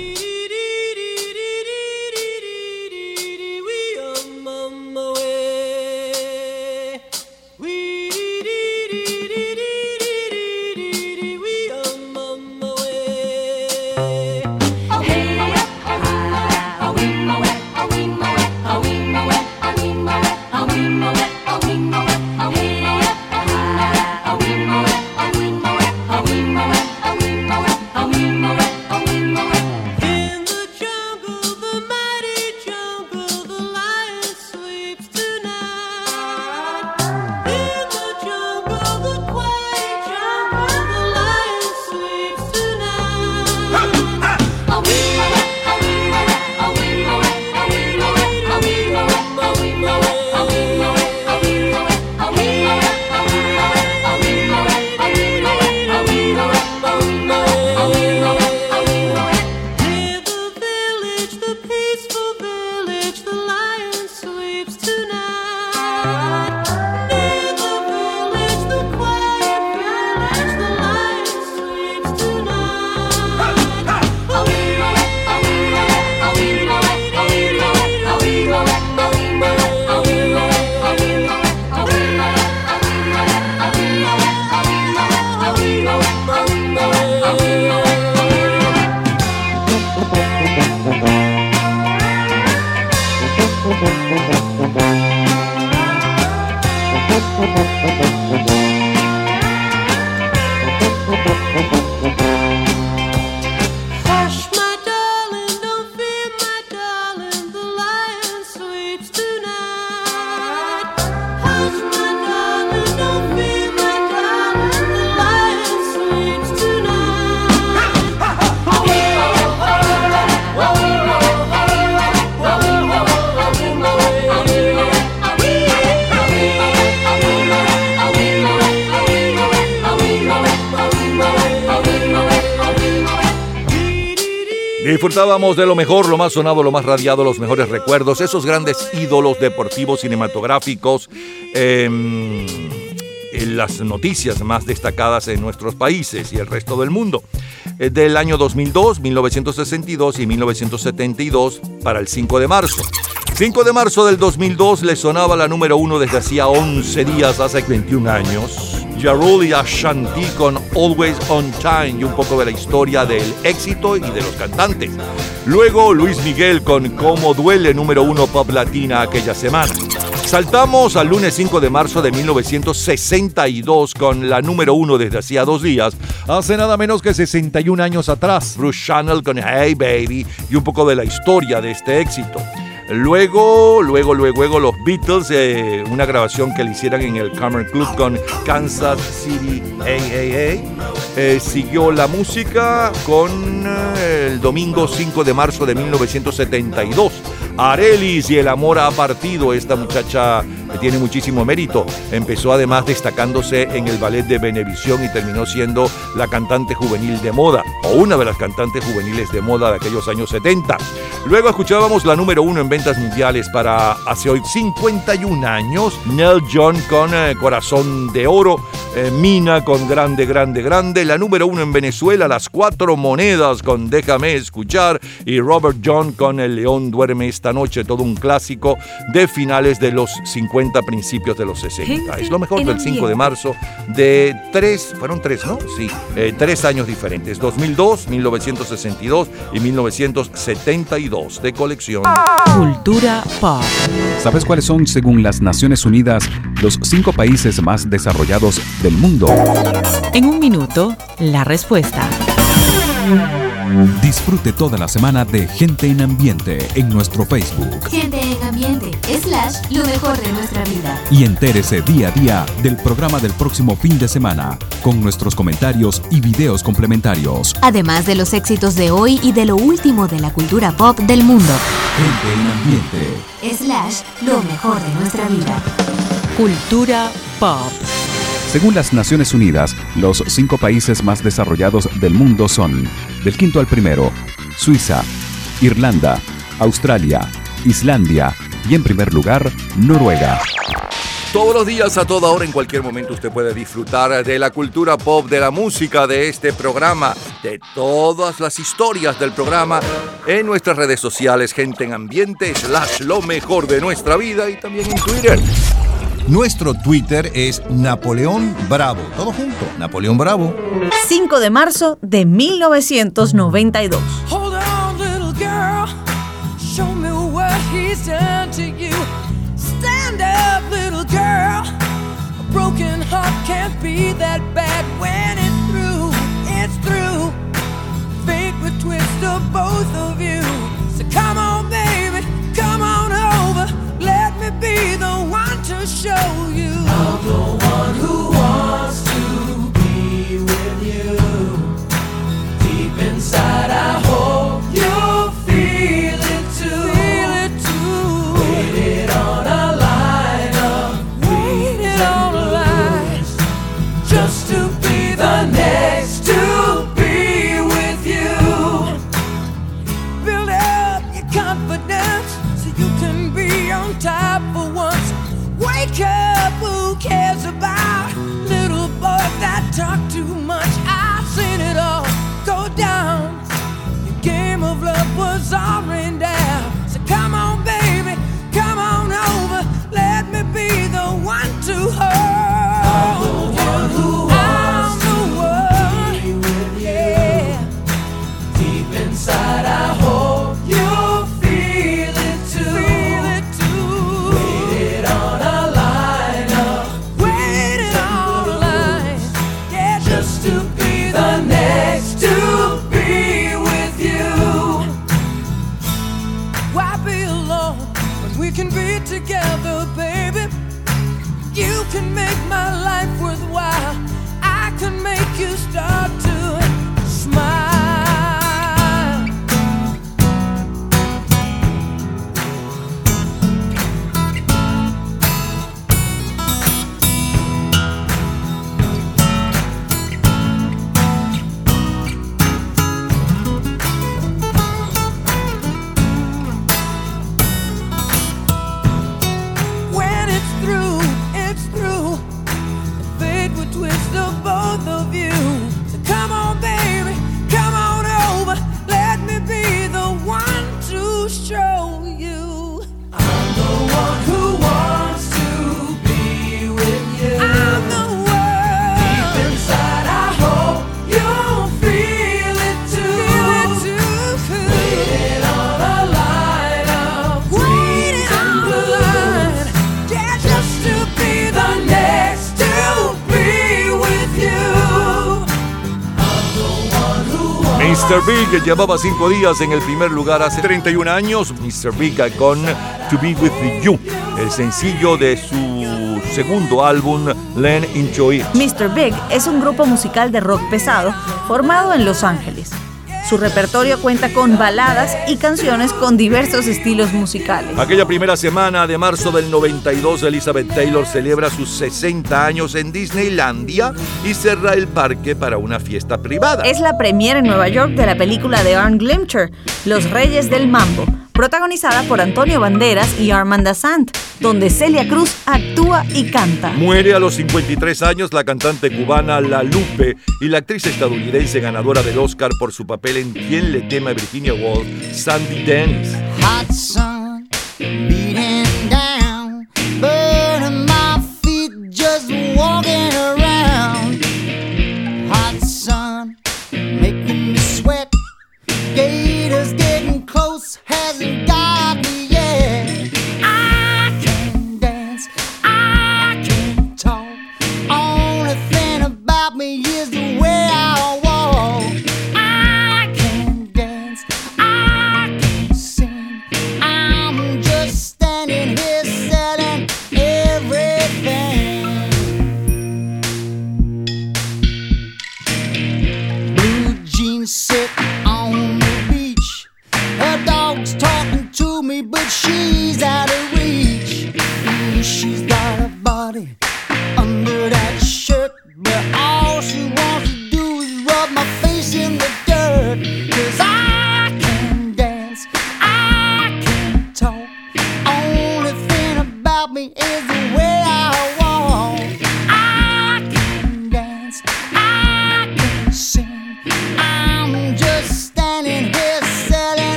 Disfrutábamos de lo mejor, lo más sonado, lo más radiado, los mejores recuerdos, esos grandes ídolos deportivos cinematográficos, em, en las noticias más destacadas en nuestros países y el resto del mundo. Eh, Del año 2002, 1962 y 1972 para el 5 de marzo. 5 de marzo del 2002 le sonaba la número uno desde hacía 11 días, hace 21 años. Yarul y Ashanti con Always on Time y un poco de la historia del éxito y de los cantantes. Luego Luis Miguel con Cómo duele número uno pop latina aquella semana. Saltamos al lunes 5 de marzo de 1962 con la número uno desde hacía dos días, hace nada menos que 61 años atrás, Bruce Channel con Hey Baby y un poco de la historia de este éxito. Luego, luego, luego, luego los Beatles, eh, una grabación que le hicieran en el Cameron Club con Kansas City AAA. Eh, siguió la música con eh, el domingo 5 de marzo de 1972. Arelis y el amor ha partido. Esta muchacha tiene muchísimo mérito. Empezó además destacándose en el ballet de Venevisión y terminó siendo la cantante juvenil de moda, o una de las cantantes juveniles de moda de aquellos años 70. Luego escuchábamos la número uno en ventas mundiales para hace hoy 51 años, Nell John con eh, Corazón de Oro, eh, Mina con Grande, Grande, Grande, la número uno en Venezuela, Las Cuatro Monedas con Déjame Escuchar y Robert John con El León Duerme esta noche, todo un clásico de finales de los 50, principios de los 60. Es lo mejor del 5 de marzo de tres, fueron tres, ¿no? Sí, eh, tres años diferentes, 2002, 1962 y 1972 de colección. Cultura pop. ¿Sabes cuáles son, según las Naciones Unidas, los cinco países más desarrollados del mundo? En un minuto, la respuesta. Disfrute toda la semana de Gente en Ambiente en nuestro Facebook Gente en ambiente, lo mejor de nuestra vida. y entérese día a día del programa del próximo fin de semana con nuestros comentarios y videos complementarios. Además de los éxitos de hoy y de lo último de la cultura pop del mundo. Gente en Ambiente. Slash, lo mejor de nuestra vida. Cultura pop. Según las Naciones Unidas, los cinco países más desarrollados del mundo son, del quinto al primero, Suiza, Irlanda, Australia, Islandia y en primer lugar, Noruega. Todos los días, a toda hora, en cualquier momento, usted puede disfrutar de la cultura pop, de la música, de este programa, de todas las historias del programa en nuestras redes sociales, gente en ambiente, slash lo mejor de nuestra vida y también en Twitter. Nuestro Twitter es Napoleón Bravo. Todo junto, Napoleón Bravo. 5 de marzo de 1992. He's done to you. Stand up, little girl. A broken heart can't be that bad when it's through. It's through. Fate would twist of both of you. So come on, baby, come on over. Let me be the one to show you. I'm the one who wants to be with you. Deep inside, I Mr. Big llevaba cinco días en el primer lugar hace 31 años. Mr. Big con To Be With You, el sencillo de su segundo álbum, Into It. Mr. Big es un grupo musical de rock pesado formado en Los Ángeles. Su repertorio cuenta con baladas y canciones con diversos estilos musicales. Aquella primera semana de marzo del 92, Elizabeth Taylor celebra sus 60 años en Disneylandia y cerra el parque para una fiesta privada. Es la premiere en Nueva York de la película de Arn Glimcher, Los Reyes del Mambo, protagonizada por Antonio Banderas y Armanda Sant, donde Celia Cruz actúa y canta. Muere a los 53 años la cantante cubana La Lupe y la actriz estadounidense ganadora del Oscar por su papel en Quien le teme a Virginia Woolf, Sandy Dennis. Hot sun beating out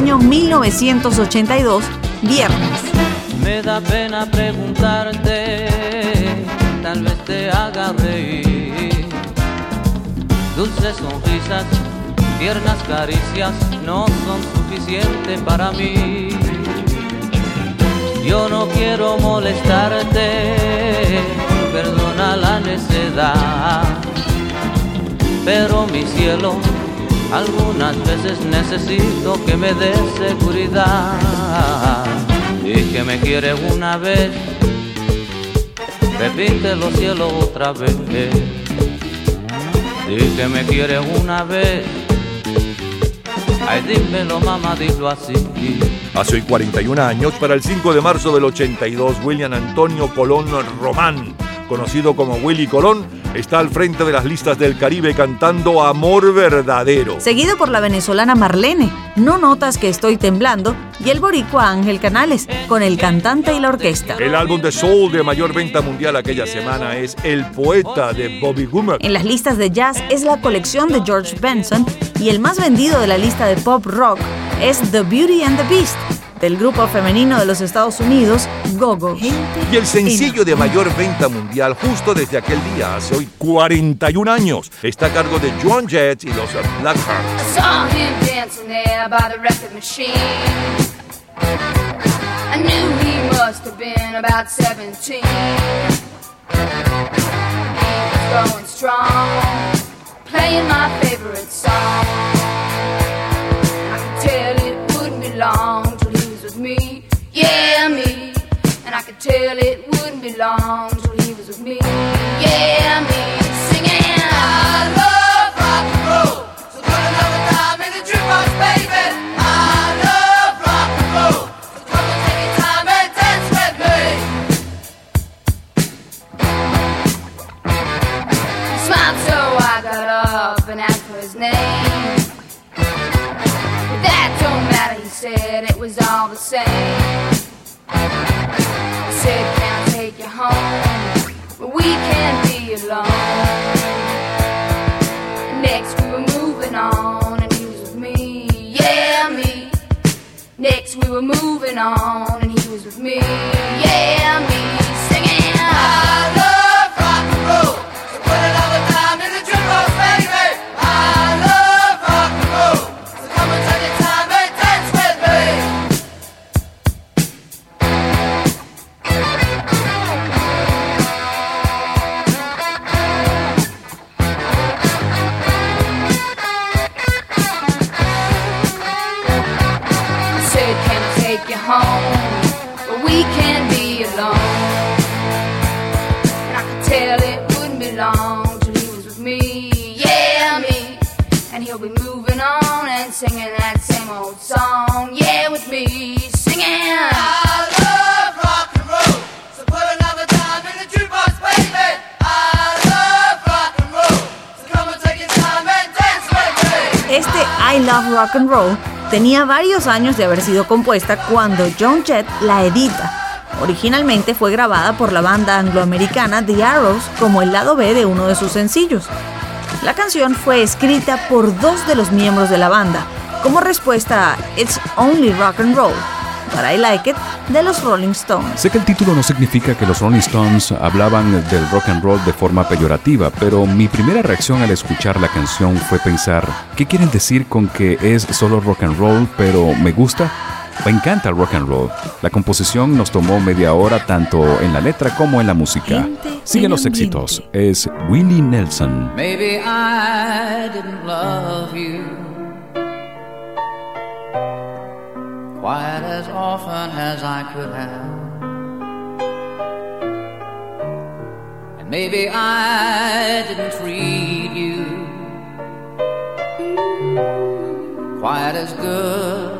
año 1982, viernes. Me da pena preguntarte, tal vez te haga reír. Dulces sonrisas, tiernas caricias no son suficientes para mí. Yo no quiero molestarte, perdona la necedad. Pero mi cielo, algunas veces necesito que me des seguridad. Y que me quieres una vez, repítelo cielo otra vez. Y que me quieres una vez, ay dímelo mamá, dilo así. Hace hoy 41 años, para el 5 de marzo del 82, William Antonio Colón Román, conocido como Willy Colón, está al frente de las listas del Caribe cantando Amor Verdadero. Seguido por la venezolana Marlene, No notas que estoy temblando, y el boricua Ángel Canales, con el cantante y la orquesta. El álbum de soul de mayor venta mundial aquella semana es El Poeta de Bobby Gummer. En las listas de jazz es la colección de George Benson y el más vendido de la lista de pop rock es The Beauty and the Beast del grupo femenino de los Estados Unidos, Gogo. Y el sencillo de mayor venta mundial justo desde aquel día, hace hoy 41 años, está a cargo de Joan Jett y los Blackhearts. I knew he must have been about 17. He was going strong, playing my favorite song. Tell it wouldn't be long till he was with me, yeah, me. Singing, I love rock and roll. So put another dime in the jukebox, baby. I love rock and roll. So come and take your time and dance with me. Smiled, so I got up and asked for his name. But that don't matter, he said. It was all the same. Can I take you home? But we can't be alone. Next we were moving on, and he was with me, yeah, me. Next we were moving on, and he was with me, yeah, me. On and singing that same old song, yeah, with me, singing. I love rock and roll, so put another dime in the jukebox, baby. I love rock and roll, so come and take your time and dance with me. Este I Love Rock and Roll tenía varios años de haber sido compuesta cuando John Jett la edita. Originalmente fue grabada por la banda angloamericana The Arrows como el lado B de uno de sus sencillos. La canción fue escrita por dos de los miembros de la banda, como respuesta a It's Only Rock and Roll, But I Like It, de los Rolling Stones. Sé que el título no significa que los Rolling Stones hablaban del rock and roll de forma peyorativa, pero mi primera reacción al escuchar la canción fue pensar, ¿qué quieren decir con que es solo rock and roll, pero me gusta? Me encanta el rock and roll. La composición nos tomó media hora tanto en la letra como en la música. Siguen los éxitos. Es Willie Nelson. Maybe I didn't love you quite as often as I could have. And maybe I didn't treat you quite as good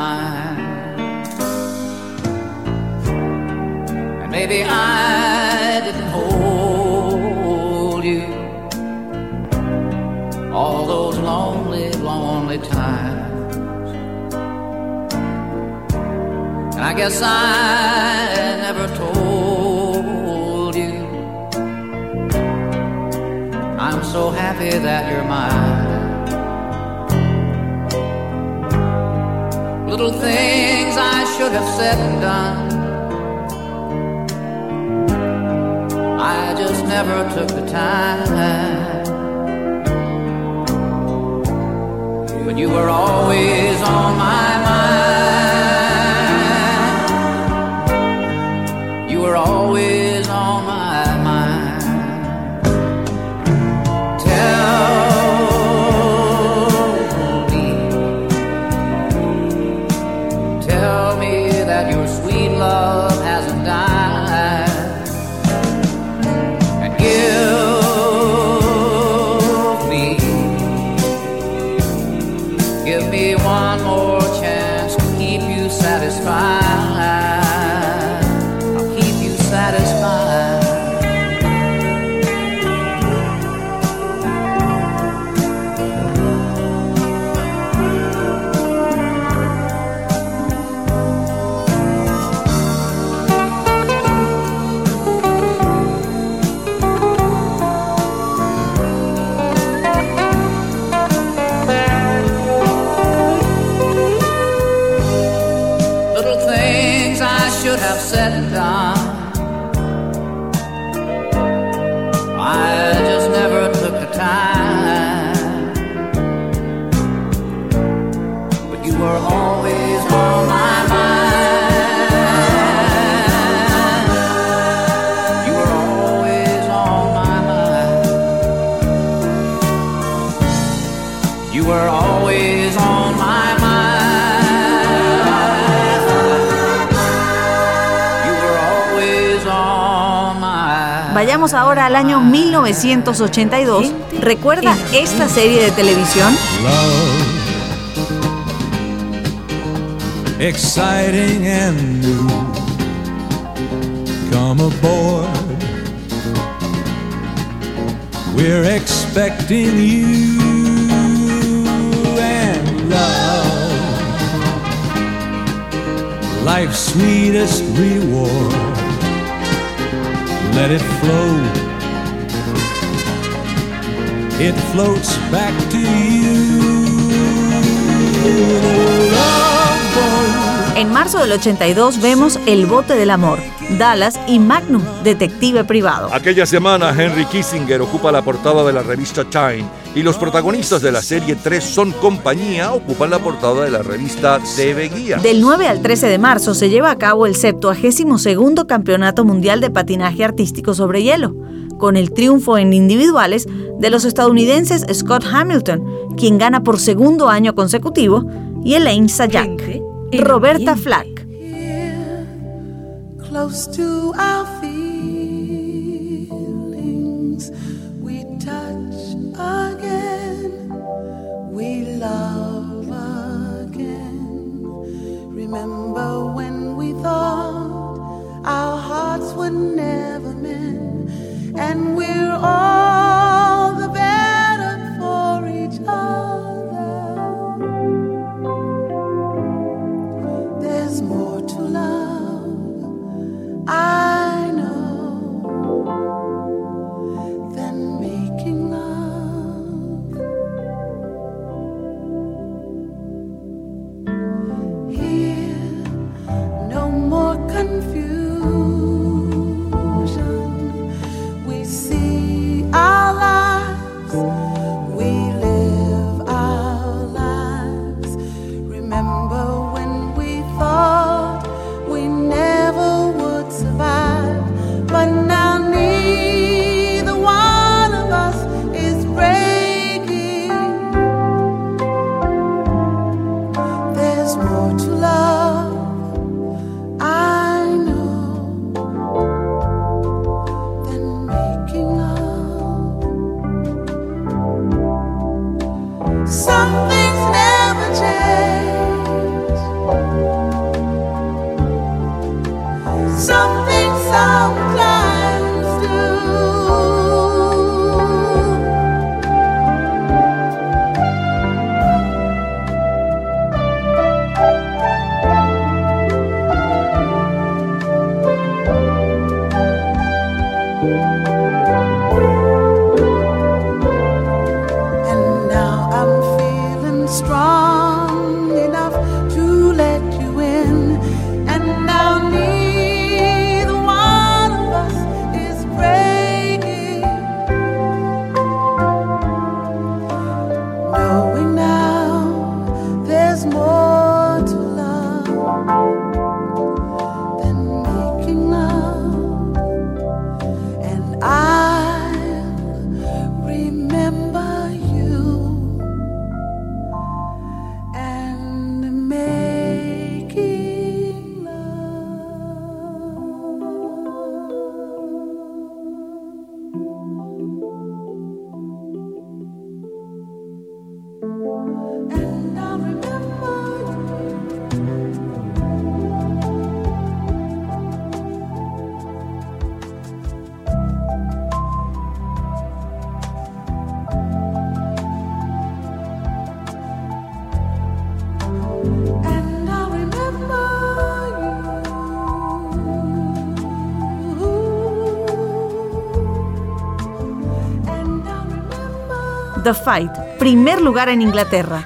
Maybe I didn't hold you all those lonely, lonely times. And I guess I never told you I'm so happy that you're mine. Little things I should have said and done. I just never took the time. But you were always on my mind. 1982. ¿Recuerda esta serie de televisión? exciting and new. Come aboard. We're expecting you and love. Life's sweetest reward. Let it flow. It floats back to you. The love boat En marzo del 82 vemos El bote del amor, Dallas y Magnum, Detective Privado. Aquella semana, Henry Kissinger ocupa la portada de la revista Time y los protagonistas de la serie 3 son compañía ocupan la portada de la revista TV Guía. Del 9 al 13 de marzo se lleva a cabo el 72 Campeonato Mundial de Patinaje Artístico sobre Hielo, con el triunfo en individuales de los estadounidenses Scott Hamilton, quien gana por segundo año consecutivo, y Elaine Sayak. Roberta Flack. The Fight, primer lugar en Inglaterra.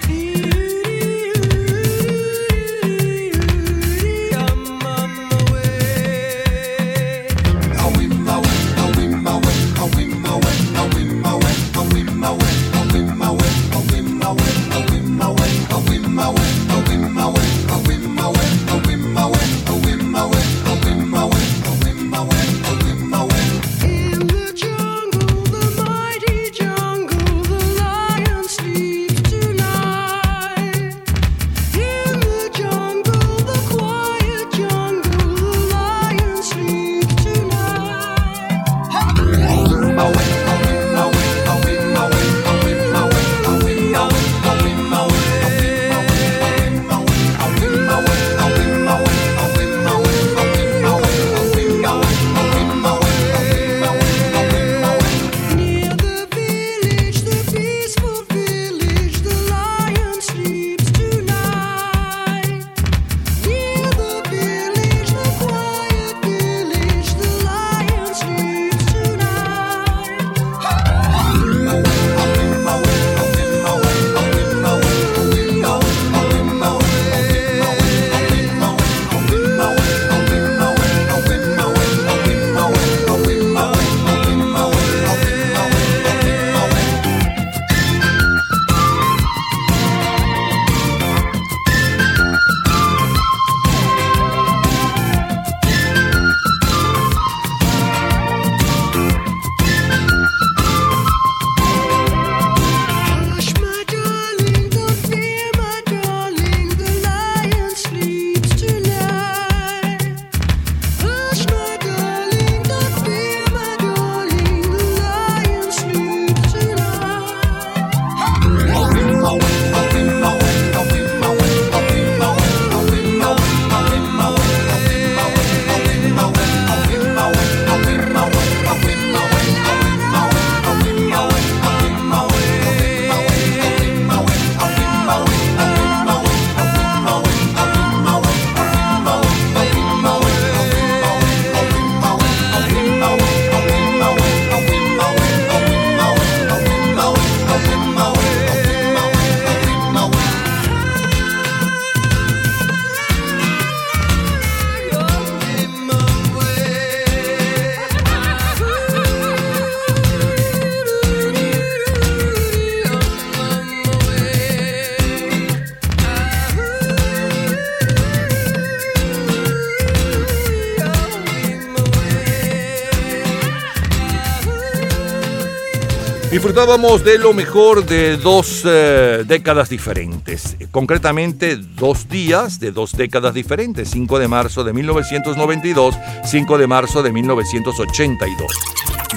Disfrutábamos de lo mejor de dos eh, décadas diferentes, concretamente dos días de dos décadas diferentes, 5 de marzo de 1992, 5 de marzo de 1982.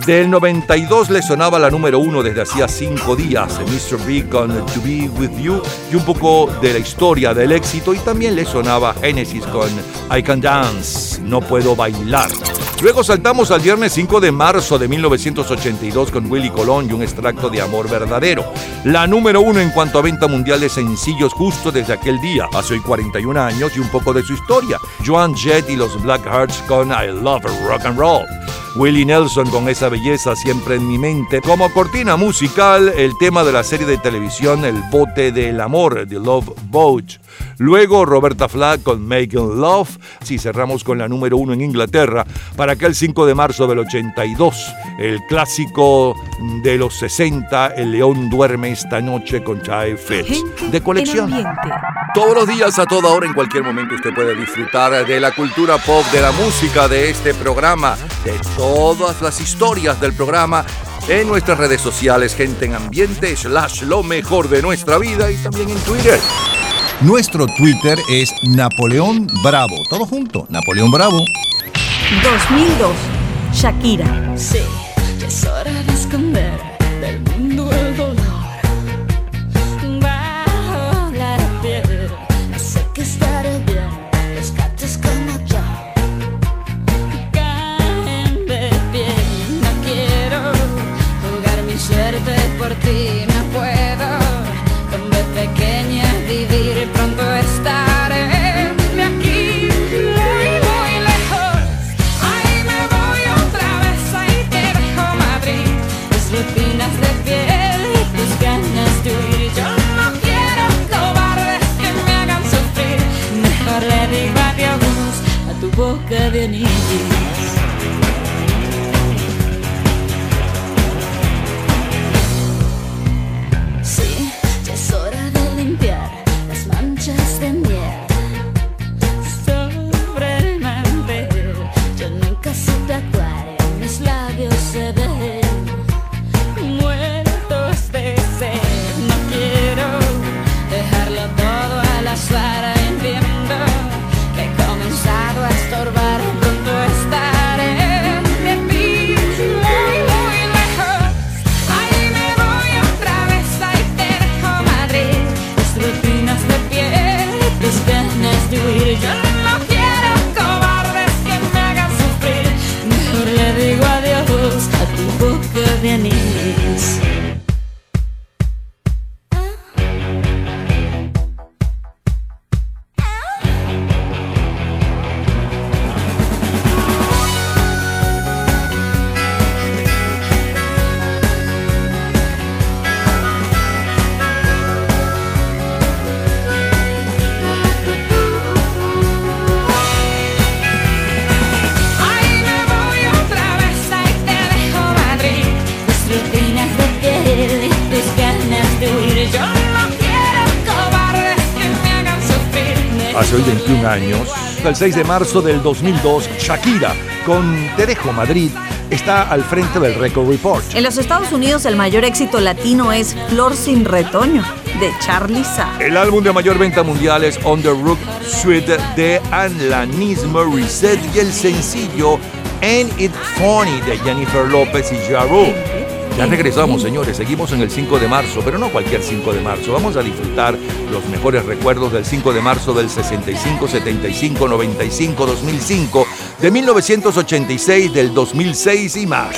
Del 92 le sonaba la número uno desde hacía cinco días, Mr. Big con To Be With You, y un poco de la historia del éxito, y también le sonaba Genesis con I Can Dance, No Puedo Bailar. Luego saltamos al viernes 5 de marzo de 1982 con Willy Colón y un extracto de Amor Verdadero. La número uno en cuanto a venta mundial de sencillos justo desde aquel día, hace hoy 41 años y un poco de su historia. Joan Jett y los Blackhearts con I Love Rock and Roll. Willie Nelson con esa belleza siempre en mi mente. Como cortina musical, el tema de la serie de televisión El bote del amor, The Love Boat. Luego Roberta Flack con Making Love. Si cerramos con la número uno en Inglaterra, para aquel 5 de marzo del 82, el clásico de los 60, El León duerme esta noche con Chai Fitz. De colección. Todos los días, a toda hora, en cualquier momento, usted puede disfrutar de la cultura pop, de la música, de este programa, de todas las historias del programa en nuestras redes sociales, gente en ambiente, slash lo mejor de nuestra vida y también en Twitter. Nuestro Twitter es Napoleón Bravo. Todo junto, Napoleón Bravo. 2002. Shakira. Sí, es hora de el 6 de marzo del 2002, Shakira con Te dejo Madrid está al frente del Record Report. En los Estados Unidos el mayor éxito latino es Flor sin retoño de Charlie Sa. El álbum de mayor venta mundial es On the Rook Suite de Alanis Morissette y el sencillo Ain't It Funny de Jennifer López y Ja Rule. Ya regresamos, señores. Seguimos en el 5 de marzo, pero no cualquier 5 de marzo. Vamos a disfrutar los mejores recuerdos del 5 de marzo del 65, 75, 95, 2005, de 1986, del 2006 y más.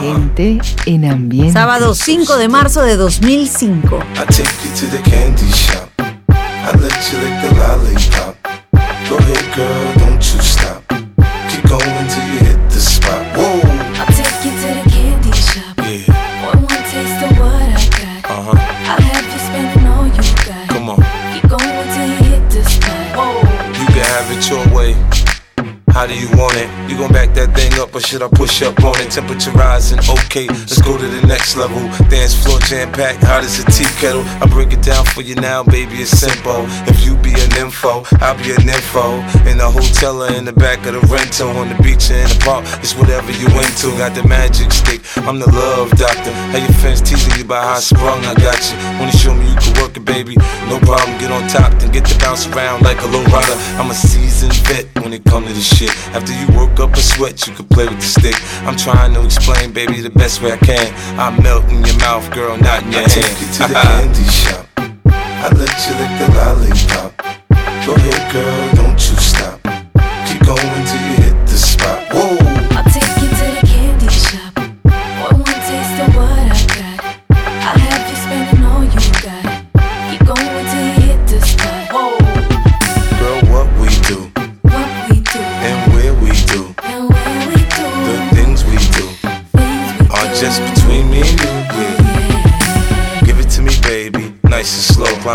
Gente en ambiente. Sábado 5 de marzo de 2005. I take you to the candy shop. Should I push up on it? Temperature rising, okay, let's go to the next level. Dance floor jam packed, hot as a tea kettle. I break it down for you now, baby, it's simple. If you be an info, I'll be an info. In the hotel or in the back of the rental, on the beach or in the park, it's whatever you into. Got the magic stick, I'm the love doctor. How your friends teasing you about how I sprung, I got you. Wanna show me you baby? No problem, get on top, then get to bounce around like a low rider. I'm a seasoned vet when it come to this shit. After you work up a sweat, you can play with the stick. I'm trying to explain, baby, the best way I can. I melt in your mouth, girl, not in your I hand. take you to the candy shop. I let you lick the lollipop. Go ahead, girl,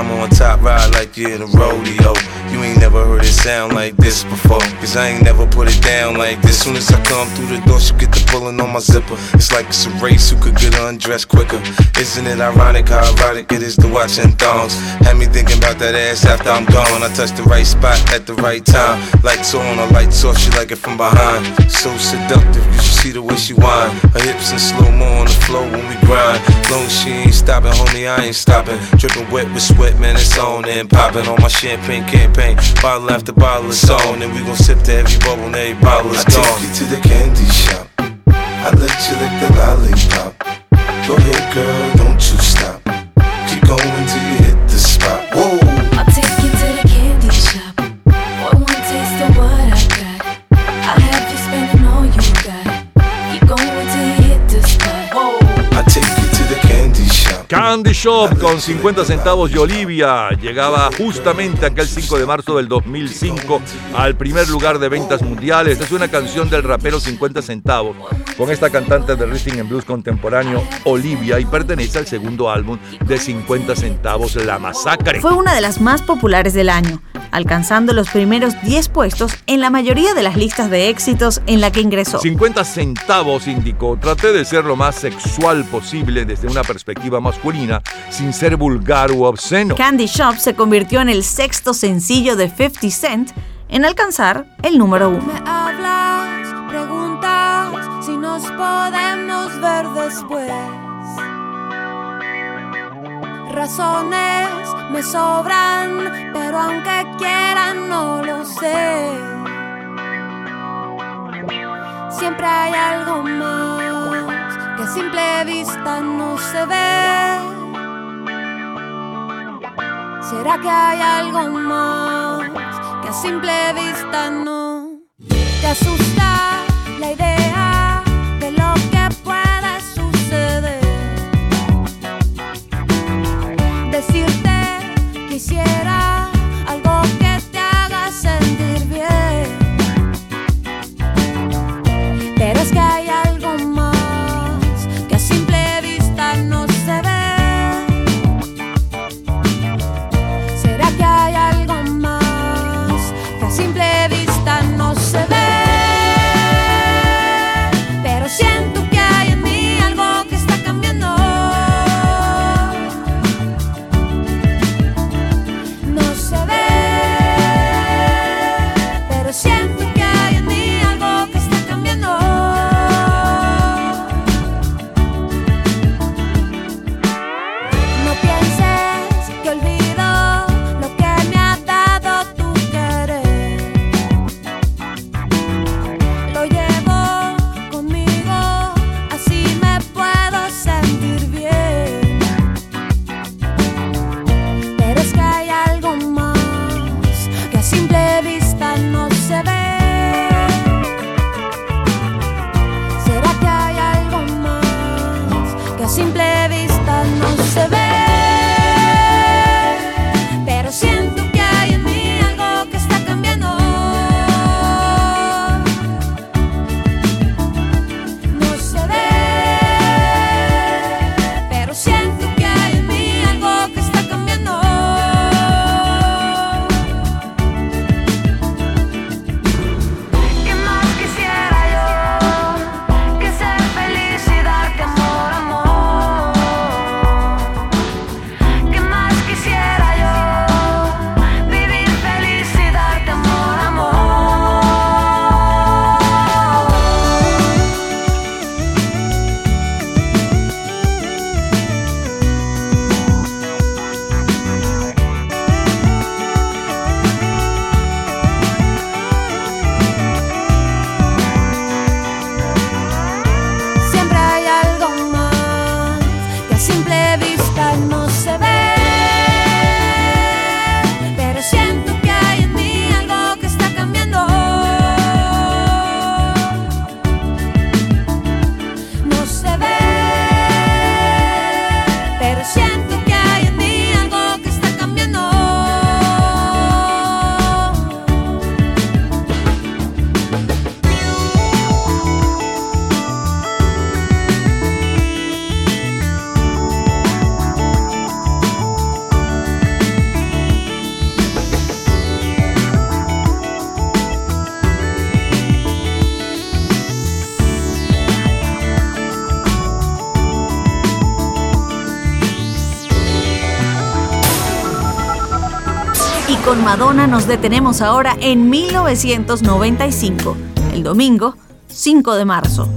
slow. On top, ride like you're in a rodeo. Never heard it sound like this before. Cause I ain't never put it down like this. Soon as I come through the door, she get the pulling on my zipper. It's like it's a race who could get undressed quicker. Isn't it ironic how erotic it is to watch in thongs? Had me thinking about that ass after I'm gone. I touched the right spot at the right time. Lights on, or lights off, she like it from behind. So seductive, cause you should see the way she whine. Her hips in slow mo on the floor when we grind. Long as she ain't stopping, homie, I ain't stopping. Dripping wet with sweat, man, it's on and popping on my champagne campaign. Bottle after bottle is on, and we gon' sip to every bubble and every bottle is I gone. take you to the candy shop. I let you lick the lollipop. Go ahead, girl, don't you stop. Keep going till you hit the spot. Whoa. I'll take you to the candy shop. Want one taste of what I got? I'll have you spending all you got. Keep going till you hit the spot. Whoa. I take you to the candy shop. Candy Shop con 50 centavos de Olivia llegaba justamente aquel 5 de marzo del 2005 al primer lugar de ventas mundiales. Es una canción del rapero 50 centavos con esta cantante de rhythm and blues contemporáneo Olivia y pertenece al segundo álbum de 50 centavos La Masacre. Fue una de las más populares del año, alcanzando los primeros 10 puestos en la mayoría de las listas de éxitos en la que ingresó. 50 centavos indicó, traté de ser lo más sexual posible desde una perspectiva masculina sin ser vulgar u obsceno. Candy Shop se convirtió en el sexto sencillo de 50 Cent en alcanzar el número uno. Me hablas, preguntas si nos podemos ver después. Razones me sobran, pero aunque quieran no lo sé. Siempre hay algo más simple vista no se ve. ¿Será que hay algo más que a simple vista no te asusta la idea nos detenemos ahora en 1995, el domingo 5 de marzo.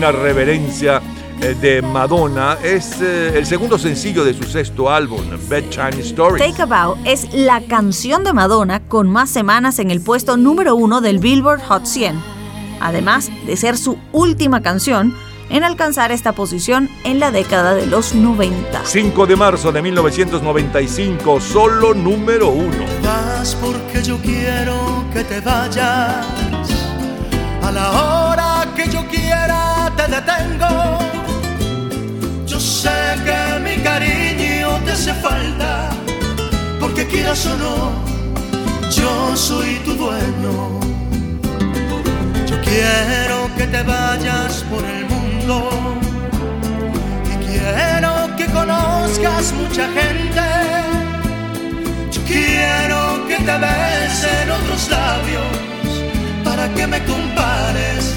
una reverencia eh, de Madonna es eh, el segundo sencillo de su sexto álbum, Bedtime Story*. Take a Bow es la canción de Madonna con más semanas en el puesto número uno del Billboard Hot 100, además de ser su última canción en alcanzar esta posición en la década de los 90. 5 de marzo de 1995, solo número uno. Vas porque yo quiero que te vayas a la hora que yo quiera yo sé que mi cariño te hace falta, porque quieras o no, yo soy tu dueño. Yo quiero que te vayas por el mundo y quiero que conozcas mucha gente. Yo quiero que te besen otros labios para que me compares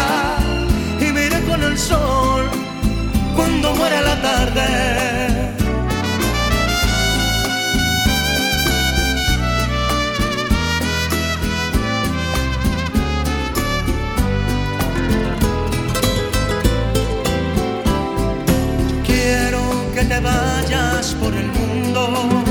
muera la tarde. Quiero que te vayas por el mundo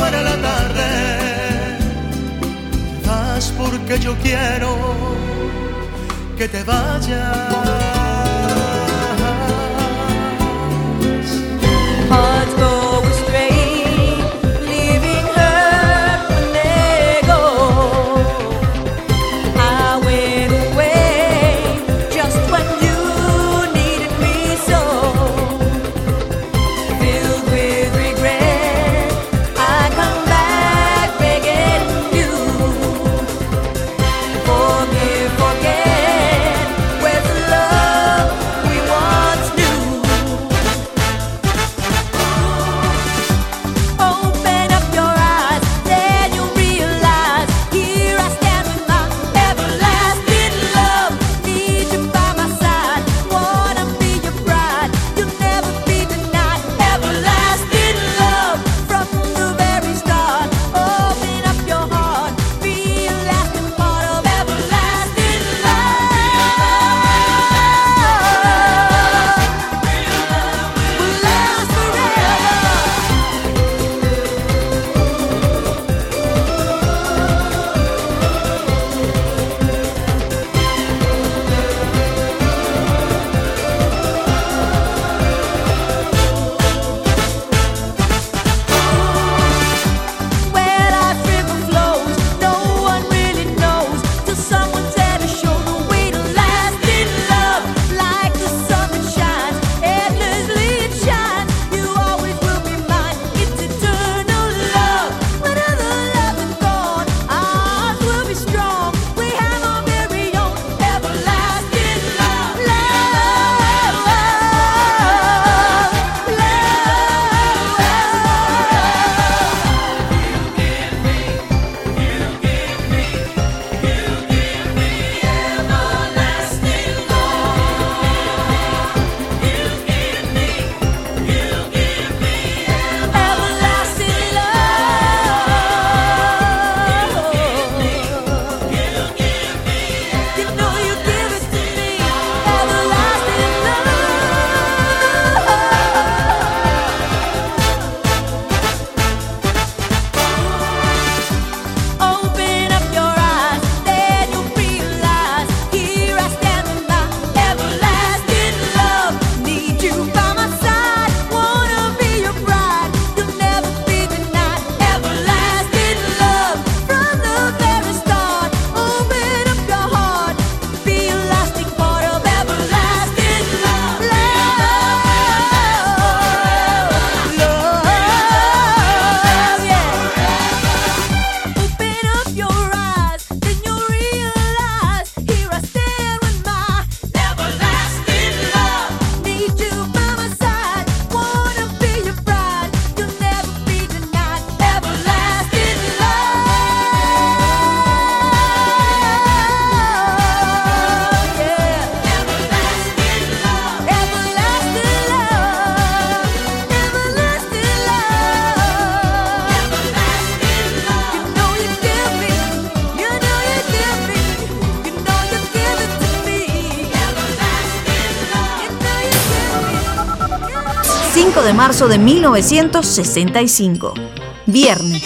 muera la tarde. Vas porque yo quiero que te vayas. marzo de 1965. Viernes.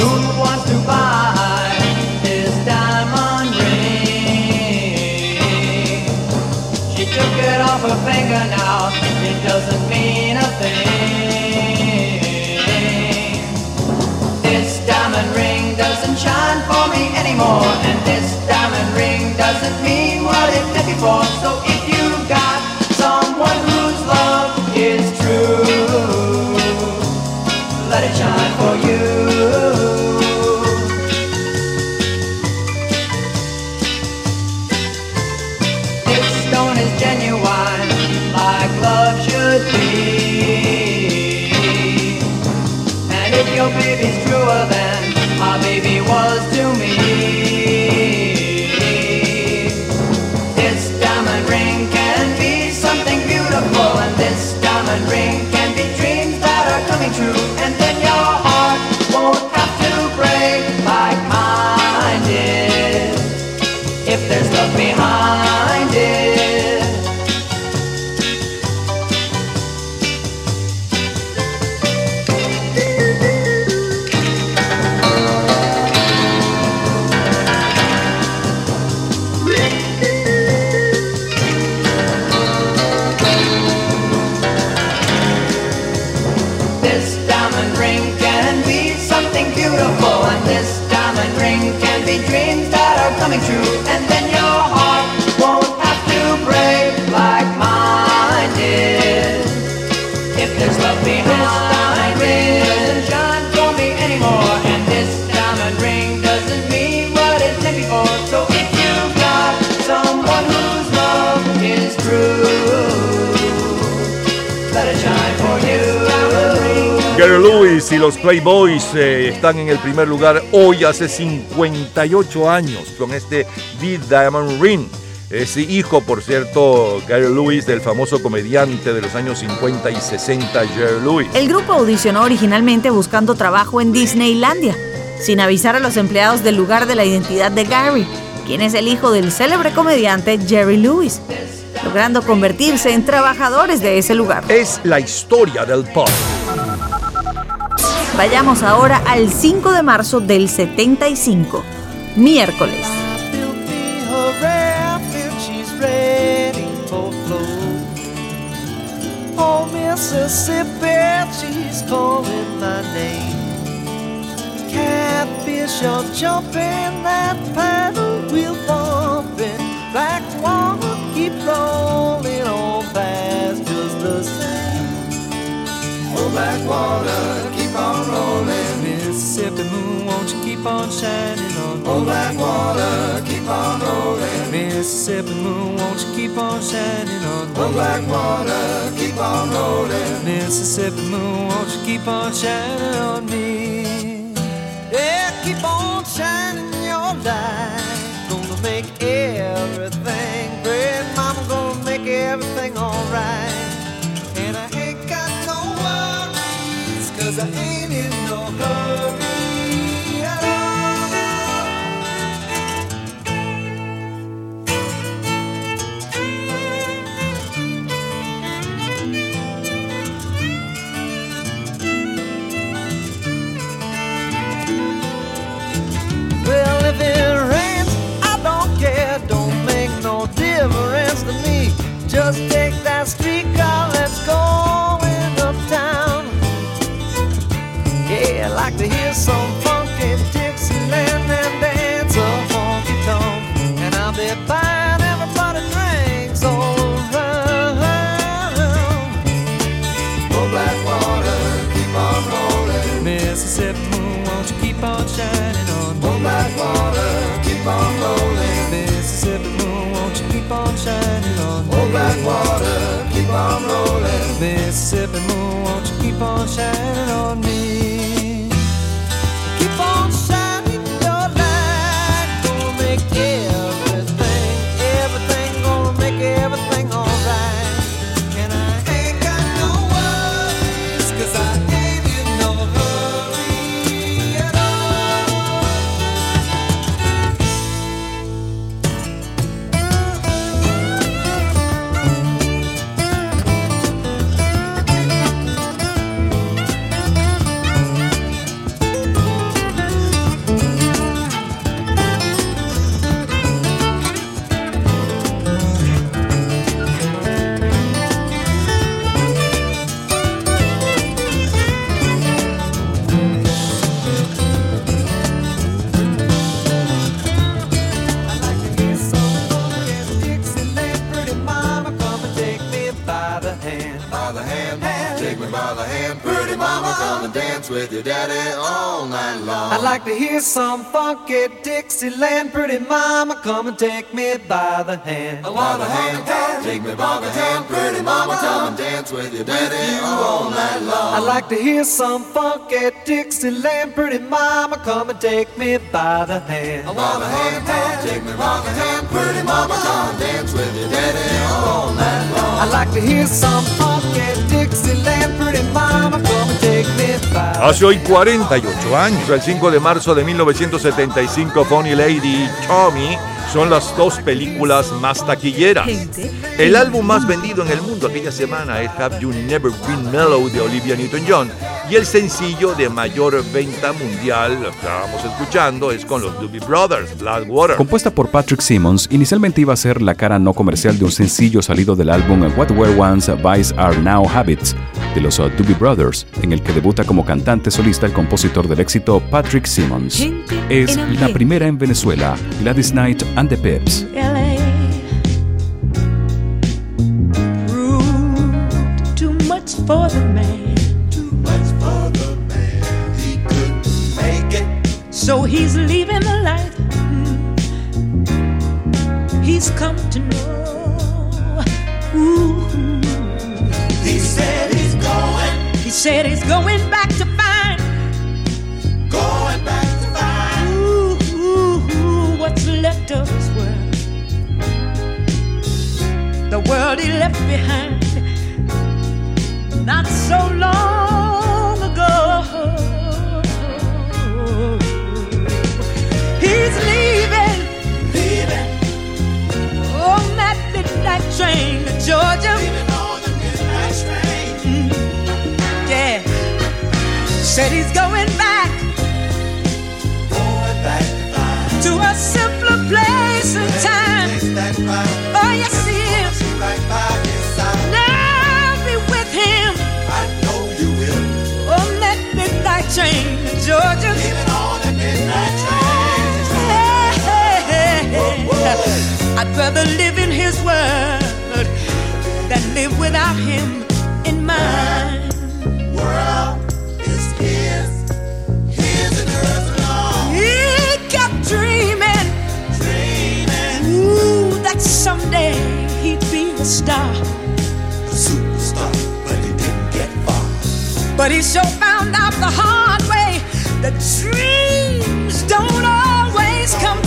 Boys eh, están en el primer lugar hoy hace 58 años con este The Diamond Ring. Es hijo, por cierto, Gary Lewis, del famoso comediante de los años 50 y 60, Jerry Lewis. El grupo audicionó originalmente buscando trabajo en Disneylandia, sin avisar a los empleados del lugar de la identidad de Gary, quien es el hijo del célebre comediante Jerry Lewis, logrando convertirse en trabajadores de ese lugar. Es la historia del pop. Vayamos ahora al 5 de marzo del 75, miércoles. Catfish are jumping that path. keep on shining on me. Oh, black water, keep on rolling. Mississippi moon, won't you keep on shining on me? Oh, black water, keep on rolling. Mississippi moon, won't you keep on shining on me? black water, keep on rolling. Mississippi moon, won't you keep on shining on me? With your daddy all night long. I'd like to hear some funky Dixieland. Pretty mama, come and take me by the hand. By the hand, take me by the hand, pretty mama, come and dance with your daddy all night long. I'd like to hear some funky Dixieland. Pretty mama, come and take me by the hand. By the hand, take me by the hand, pretty mama, come and dance with your daddy all night long. I'd like to hear some funky Dixieland. Pretty mama, come and Hace hoy 48 años, el 5 de marzo de 1975, Funny Lady Tommy son las dos películas más taquilleras. El álbum más vendido en el mundo aquella semana es Have You Never Been Mellow de Olivia Newton-John y el sencillo de mayor venta mundial, lo que estábamos escuchando, es con los Doobie Brothers, Black Water. Compuesta por Patrick Simmons, inicialmente iba a ser la cara no comercial de un sencillo salido del álbum What Were Once Vice Are Now Habits de los uh, Doobie Brothers, en el que debuta como cantante solista el compositor del éxito Patrick Simmons. Es la primera en Venezuela, Gladys Knight and the Pips. LA. Rude, too much for the man. Too much for the man. He couldn't make it. So he's leaving the light. Hmm. He's come to know. Ooh. He said he's going. He said he's going back to find. Going back left of his world. The world he left behind. Not so long ago. He's leaving. Leaving. On that midnight train to Georgia. Leaving on the midnight. Mm-hmm. Yeah. Said he's going back. Going back to a simpler place and time. Oh, be with him. Oh, I know you will. That midnight train to Georgia. Leaving on midnight train. I'd rather live in his than live without him in mine. World someday he'd be a star. A superstar, but he didn't get far. But he sure found out the hard way that dreams don't always come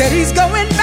Said he's going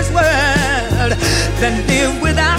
live in his world than live without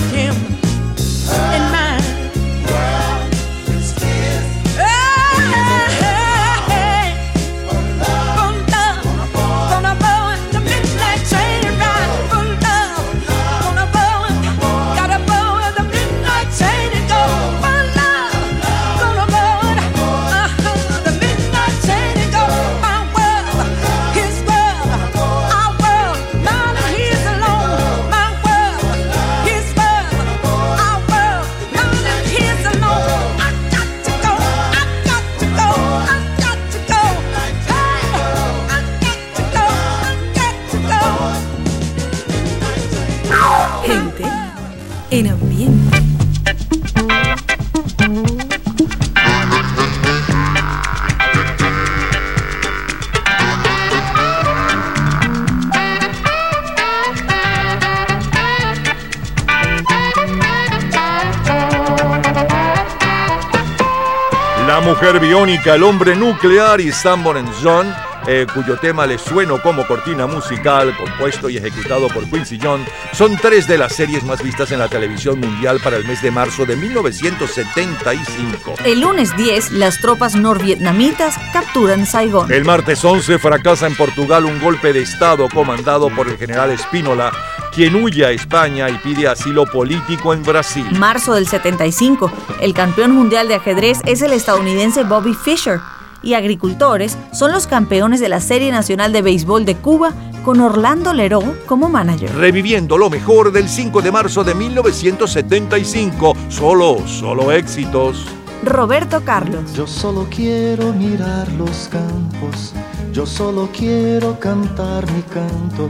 mujer biónica, el hombre nuclear y Sanborn John, eh, cuyo tema les sueno como cortina musical, compuesto y ejecutado por Quincy John, son tres de las series más vistas en la televisión mundial para el mes de marzo de 1975. El lunes 10, las tropas norvietnamitas capturan Saigón. El martes 11 fracasa en Portugal un golpe de Estado comandado por el general Espínola, quien huye a España y pide asilo político en Brasil. Marzo del 75, el campeón mundial de ajedrez es el estadounidense Bobby Fischer y agricultores son los campeones de la Serie Nacional de Béisbol de Cuba con Orlando Leró como manager. Reviviendo lo mejor del 5 de marzo de 1975, solo, solo éxitos. Roberto Carlos. Yo solo quiero mirar los campos, yo solo quiero cantar mi canto.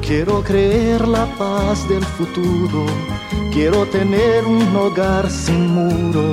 Quiero creer la paz del futuro, quiero tener un hogar sin muro.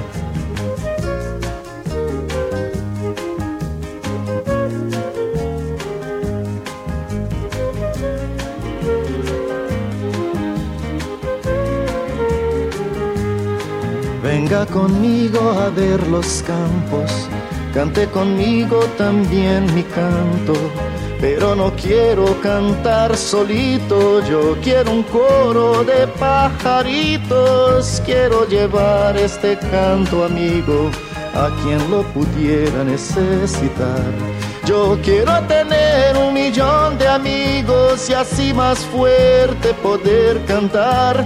Conmigo a ver los campos, cante conmigo también mi canto. Pero no quiero cantar solito, yo quiero un coro de pajaritos. Quiero llevar este canto amigo a quien lo pudiera necesitar. Yo quiero tener un millón de amigos y así más fuerte poder cantar.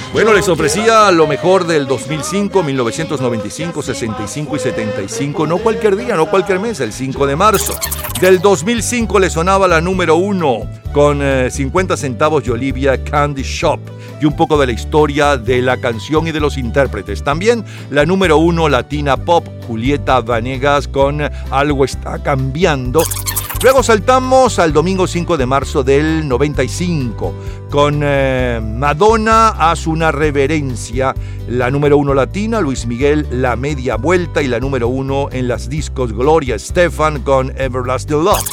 Bueno, les ofrecía lo mejor del 2005, 1995, 65 y 75, no cualquier día, no cualquier mes, el 5 de marzo. Del 2005 le sonaba la número uno con 50 eh, centavos de Olivia Candy Shop y un poco de la historia de la canción y de los intérpretes. También la número uno latina pop, Julieta Vanegas con Algo está cambiando. Luego saltamos al domingo 5 de marzo del 95 con eh, Madonna hace una reverencia, la número uno latina, Luis Miguel La Media Vuelta y la número uno en las discos Gloria Stefan con Everlasting Love.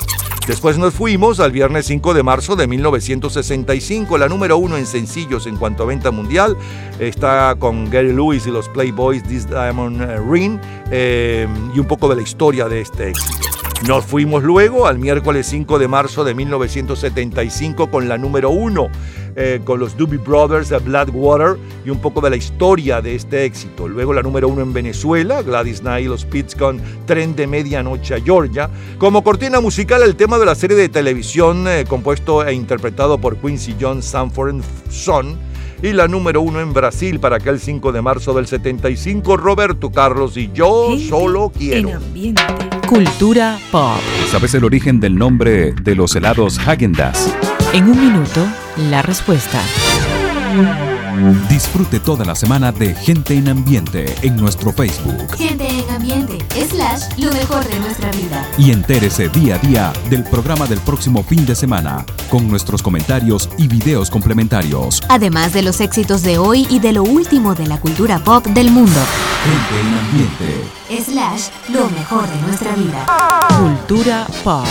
Después nos fuimos al viernes 5 de marzo de 1965, la número uno en sencillos en cuanto a venta mundial. Está con Gary Lewis y los Playboys This Diamond Ring eh, y un poco de la historia de este éxito. Nos fuimos luego al miércoles 5 de marzo de 1975 con la número 1, eh, con los Doobie Brothers de Bloodwater y un poco de la historia de este éxito. Luego la número 1 en Venezuela, Gladys Knight los Pits con Tren de Medianoche a Georgia. Como cortina musical el tema de la serie de televisión eh, compuesto e interpretado por Quincy Jones, Sanford Son y la número uno en Brasil para aquel 5 de marzo del 75, Roberto Carlos y yo solo quiero. Cultura pop. ¿Sabes el origen del nombre de los helados Häagen-Dazs? En un minuto, la respuesta. Disfrute toda la semana de Gente en Ambiente en nuestro Facebook. Gente en Ambiente, slash, lo mejor de nuestra vida. Y entérese día a día del programa del próximo fin de semana, con nuestros comentarios y videos complementarios. Además de los éxitos de hoy y de lo último de la cultura pop del mundo. Gente en Ambiente. Slash, lo mejor de nuestra vida. Cultura pop.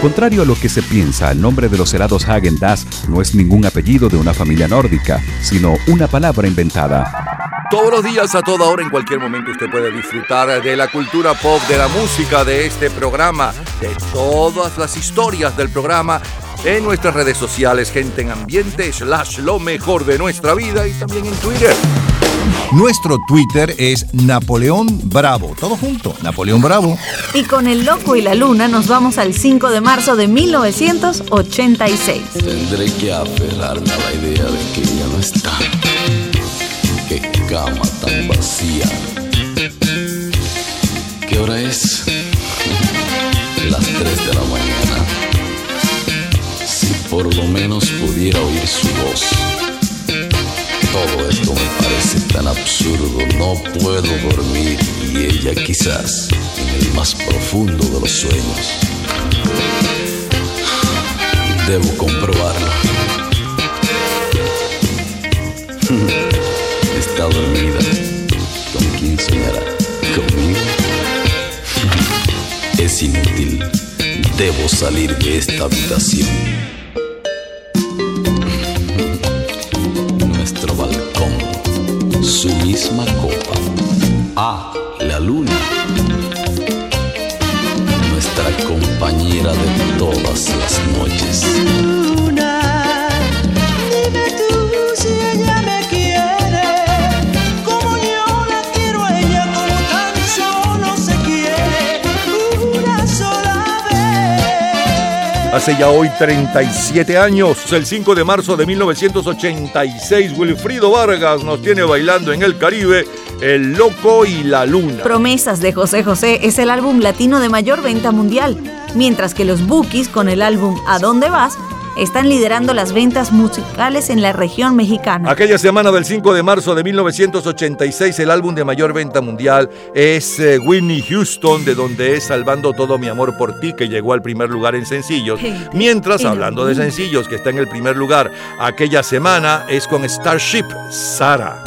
Contrario a lo que se piensa, el nombre de los helados Häagen-Dazs no es ningún apellido de una familia nórdica, sino una palabra inventada. Todos los días, a toda hora, en cualquier momento, usted puede disfrutar de la cultura pop, de la música, de este programa, de todas las historias del programa en nuestras redes sociales, gente en ambiente, slash lo mejor de nuestra vida y también en Twitter. Nuestro Twitter es Napoleón Bravo. Todo junto, Napoleón Bravo. Y con el loco y la luna nos vamos al 5 de marzo de 1986. Tendré que aferrarme a la idea de que está. Qué cama tan vacía. ¿Qué hora es? Las 3 de la mañana. Si por lo menos pudiera oír su voz. Todo esto me parece tan absurdo, no puedo dormir y ella quizás en el más profundo de los sueños. Debo comprobarlo. Está dormida. ¿Con quién soñará? ¿Conmigo? Es inútil. Debo salir de esta habitación. Nuestro balcón, su misma copa. Ah, la luna. Nuestra compañera de todas las noches. Hace ya hoy 37 años, el 5 de marzo de 1986, Wilfrido Vargas nos tiene bailando en el Caribe El Loco y la Luna. Promesas de José José es el álbum latino de mayor venta mundial, mientras que los Bookies con el álbum ¿A dónde vas? Están liderando las ventas musicales en la región mexicana. Aquella semana del 5 de marzo de 1986, el álbum de mayor venta mundial es eh, Whitney Houston, de donde es Salvando todo mi amor por ti, que llegó al primer lugar en sencillos. Mientras, hablando de sencillos, que está en el primer lugar aquella semana, es con Starship, Sara.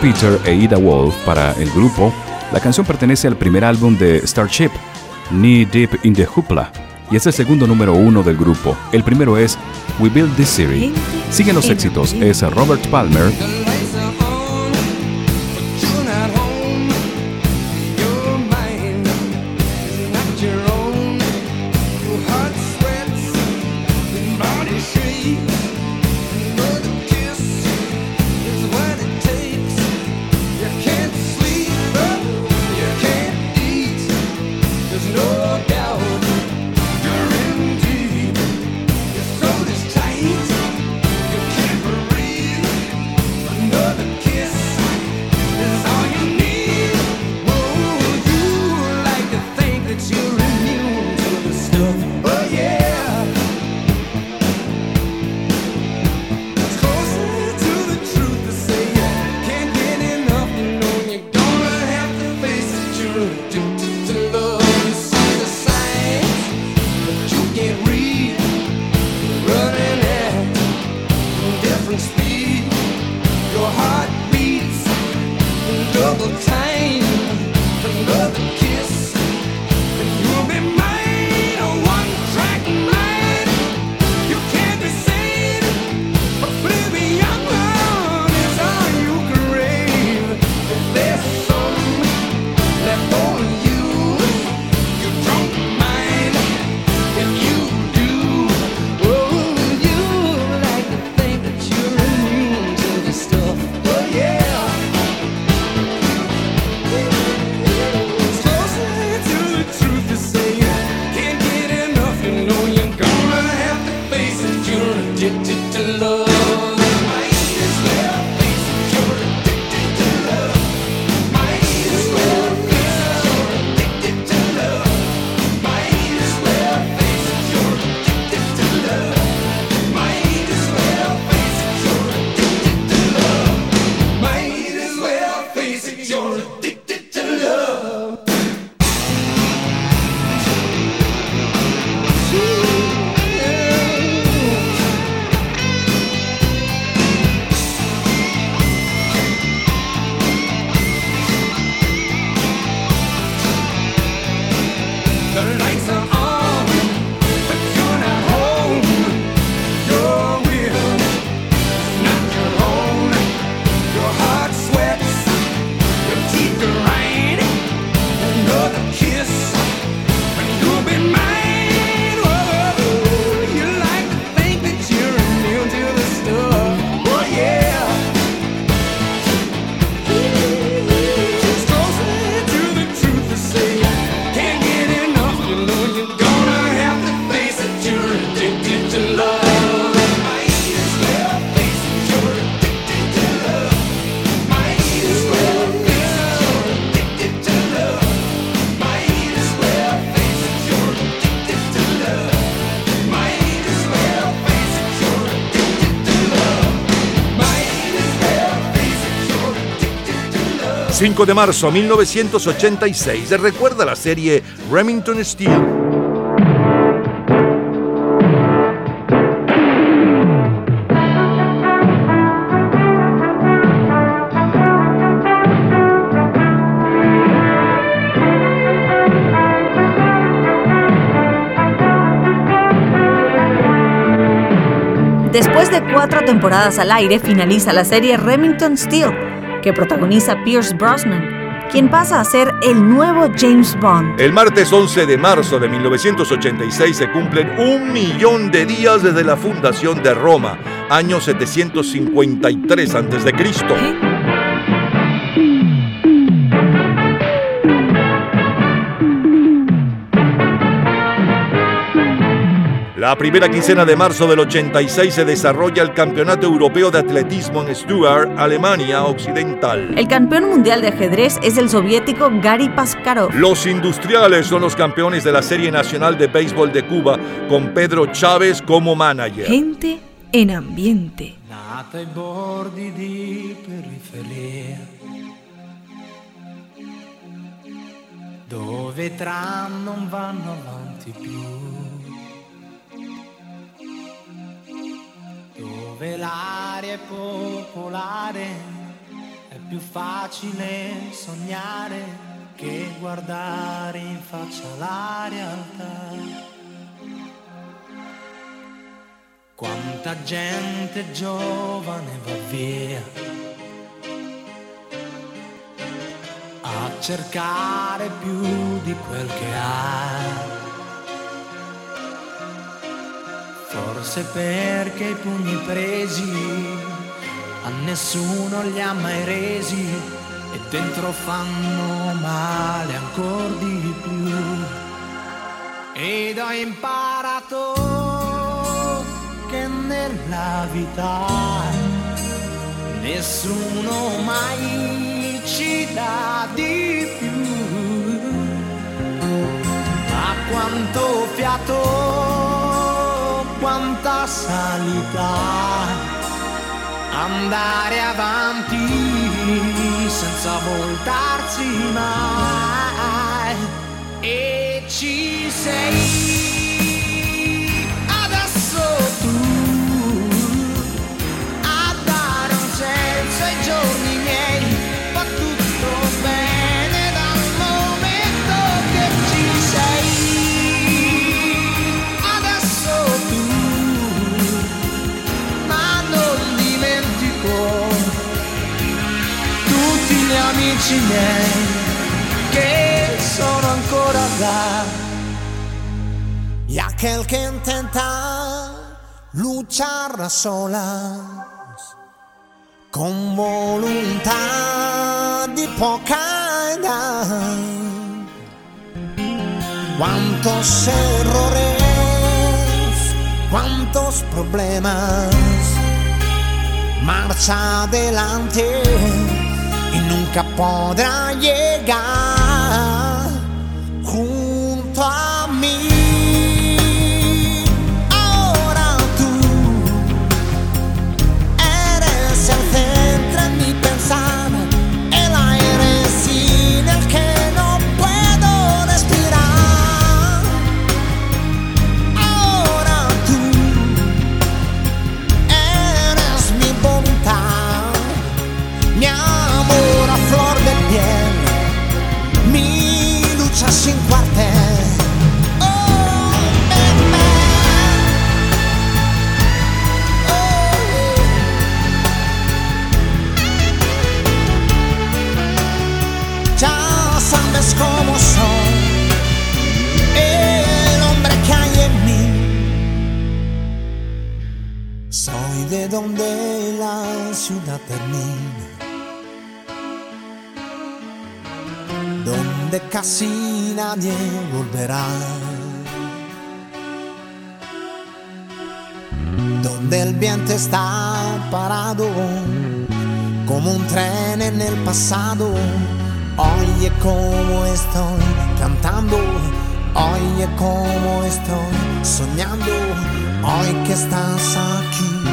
Peter e Ida Wolf para el grupo, la canción pertenece al primer álbum de Starship, Knee Deep in the Hoopla, y es el segundo número uno del grupo. El primero es We Build This City. Siguen los éxitos, es Robert Palmer de marzo 1986. Recuerda la serie Remington Steel. Después de cuatro temporadas al aire, finaliza la serie Remington Steel que protagoniza Pierce Brosnan. quien pasa a ser el nuevo James Bond. El martes 11 de marzo de 1986 se cumplen un millón de días desde la fundación de Roma, año 753 a.C. La primera quincena de marzo del 86 se desarrolla el Campeonato Europeo de Atletismo en Stuttgart, Alemania Occidental. El campeón mundial de ajedrez es el soviético Gary Paskarov. Los industriales son los campeones de la Serie Nacional de Béisbol de Cuba, con Pedro Chávez como manager. Gente en ambiente. Nata ai bordi di periferia, dove tram non vanno avanti più, dove l'aria è popolare, è più facile sognare che guardare in faccia la realtà. Quanta gente giovane va via a cercare più di quel che ha. Forse perché i pugni presi a nessuno li ha mai resi e dentro fanno male ancora di più. Ed ho imparato che nella vita nessuno mai ci dà di più. Ma quanto fiato, quanta salita, andare avanti senza voltarsi mai. E ci sei miei che sono ancora là. Y aquel que intenta luchar sola con voluntad y poca edad. Cuántos errores, cuántos problemas, marcha adelante y nunca podrá llegar Soy de donde la ciudad termina, donde casi nadie volverá. Donde el viento está parado como un tren en el pasado. Oye cómo estoy cantando, oye cómo estoy soñando, hoy que estás aquí,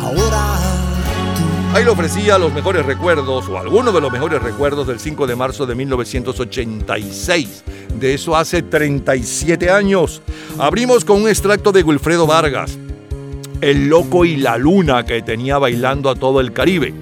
ahora Ahí le ofrecía los mejores recuerdos, o algunos de los mejores recuerdos del 5 de marzo de 1986. De eso hace 37 años. Abrimos con un extracto de Wilfredo Vargas, El Loco y la Luna, que tenía bailando a todo el Caribe.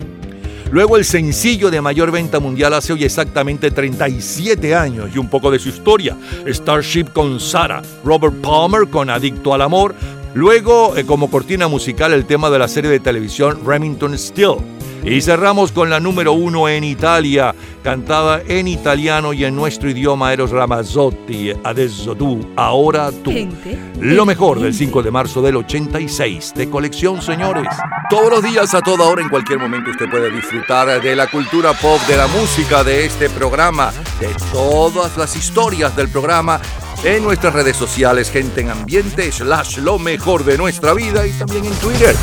Luego el sencillo de mayor venta mundial hace hoy exactamente 37 años y un poco de su historia. Starship con Sara, Robert Palmer con Adicto al Amor. Luego, eh, como cortina musical, el tema de la serie de televisión Remington Steel. Y cerramos con la número uno en Italia, cantada en italiano y en nuestro idioma Eros Ramazzotti, Adesso tu, ahora tú. Gente. Lo mejor del 5 de marzo del 86, de colección, señores. Todos los días, a toda hora, en cualquier momento, usted puede disfrutar de la cultura pop, de la música, de este programa, de todas las historias del programa en nuestras redes sociales, gente en ambiente, slash lo mejor de nuestra vida y también en Twitter.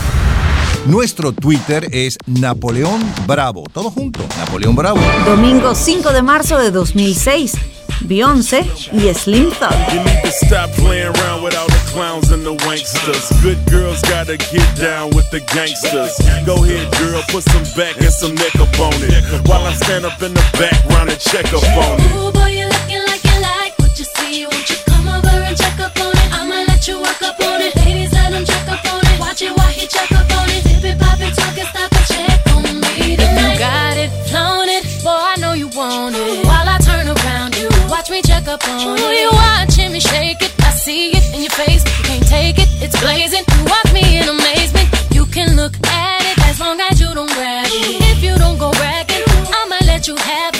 Nuestro Twitter es Napoleón Bravo. Todo junto, Napoleón Bravo. Domingo 5 de marzo de 2006. Beyoncé y Slim Thug. You need to stop playing around with all the clowns and the wanksters. Good girls gotta get down with the gangsters. Go ahead, girl, put some back and some neck up on it. While I stand up in the background and check up on it. What you see. Won't you come over and check up on it? I'ma let you work up on it. Ladies, let him check up on it. Watch it while he check up on it. Dip it, pop it, talk it, stop it, check on me tonight. You got it, flown it, boy, I know you want it. While I turn around, you watch me check up on it. You watching me shake it, I see it in your face. You can't take it, it's blazing. You watch me in amazement. You can look at it as long as you don't grab it. If you don't go bragging, I'ma let you have it.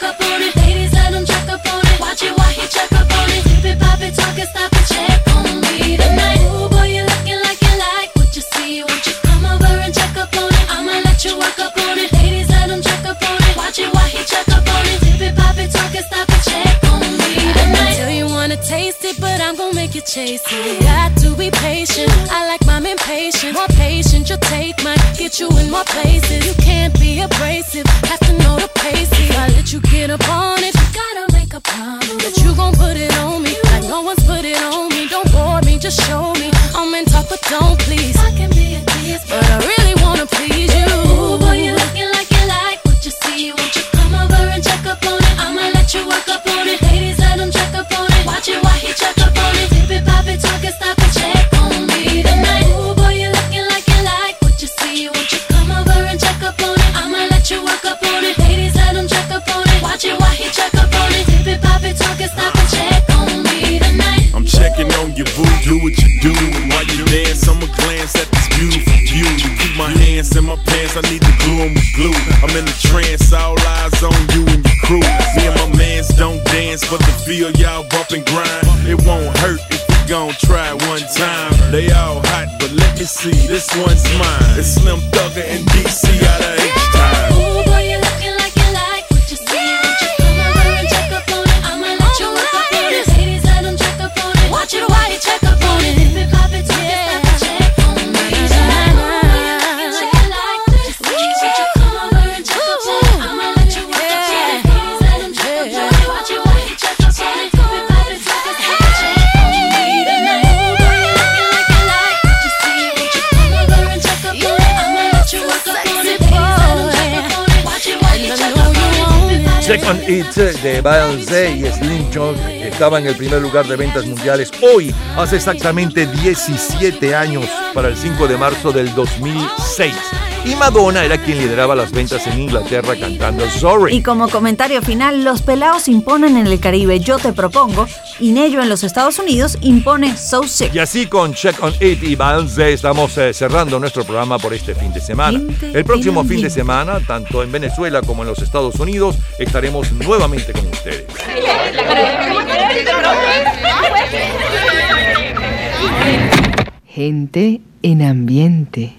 Let up on it. Ladies, let him check up on it. Watch it while he check up on it. Dip it, pop it, talk it, stop it, check on me tonight. Ooh, boy, you looking like you like what you see. Won't you come over and check up on it? I'ma let you work up on it. Ladies, let him check up on it. Watch it while he check up on it. Dip it, pop it, talk it, stop it, check on me tonight. Tell you wanna taste it, but I'm gonna make you chase it. Got to be patient. I like mine impatient. More patient, your take might get you in more places. You can't be abrasive. Have to know the pace. If I let you get up on it, you gotta make a promise that you gon' put it on me. Like no one's put it on me. Don't bore me, just show me. I'm in talk, but don't please. I can be a tease, but I really wanna please you. In my pants, I need to glue 'em with glue. I'm in a trance, all eyes on you and your crew. Me and my mans don't dance, but the feel y'all bump and grind. It won't hurt if we gon' try one time. They all hot, but let me see, this one's mine. It's Slim Thugger and DC out of Dip it, de Beyoncé y Slim Chog estaba en el primer lugar de ventas mundiales hoy, hace exactamente 17 años, para el 5 de marzo del 2006. Y Madonna era quien lideraba las ventas en Inglaterra cantando Sorry. Y como comentario final, los pelados imponen en el Caribe Yo te propongo y Nello en los Estados Unidos impone So Sick. Y así con Check on It y Beyoncé estamos eh, cerrando nuestro programa por este fin de semana. El próximo fin de semana, tanto en Venezuela como en los Estados Unidos, estaremos nuevamente con ustedes. Gente en ambiente.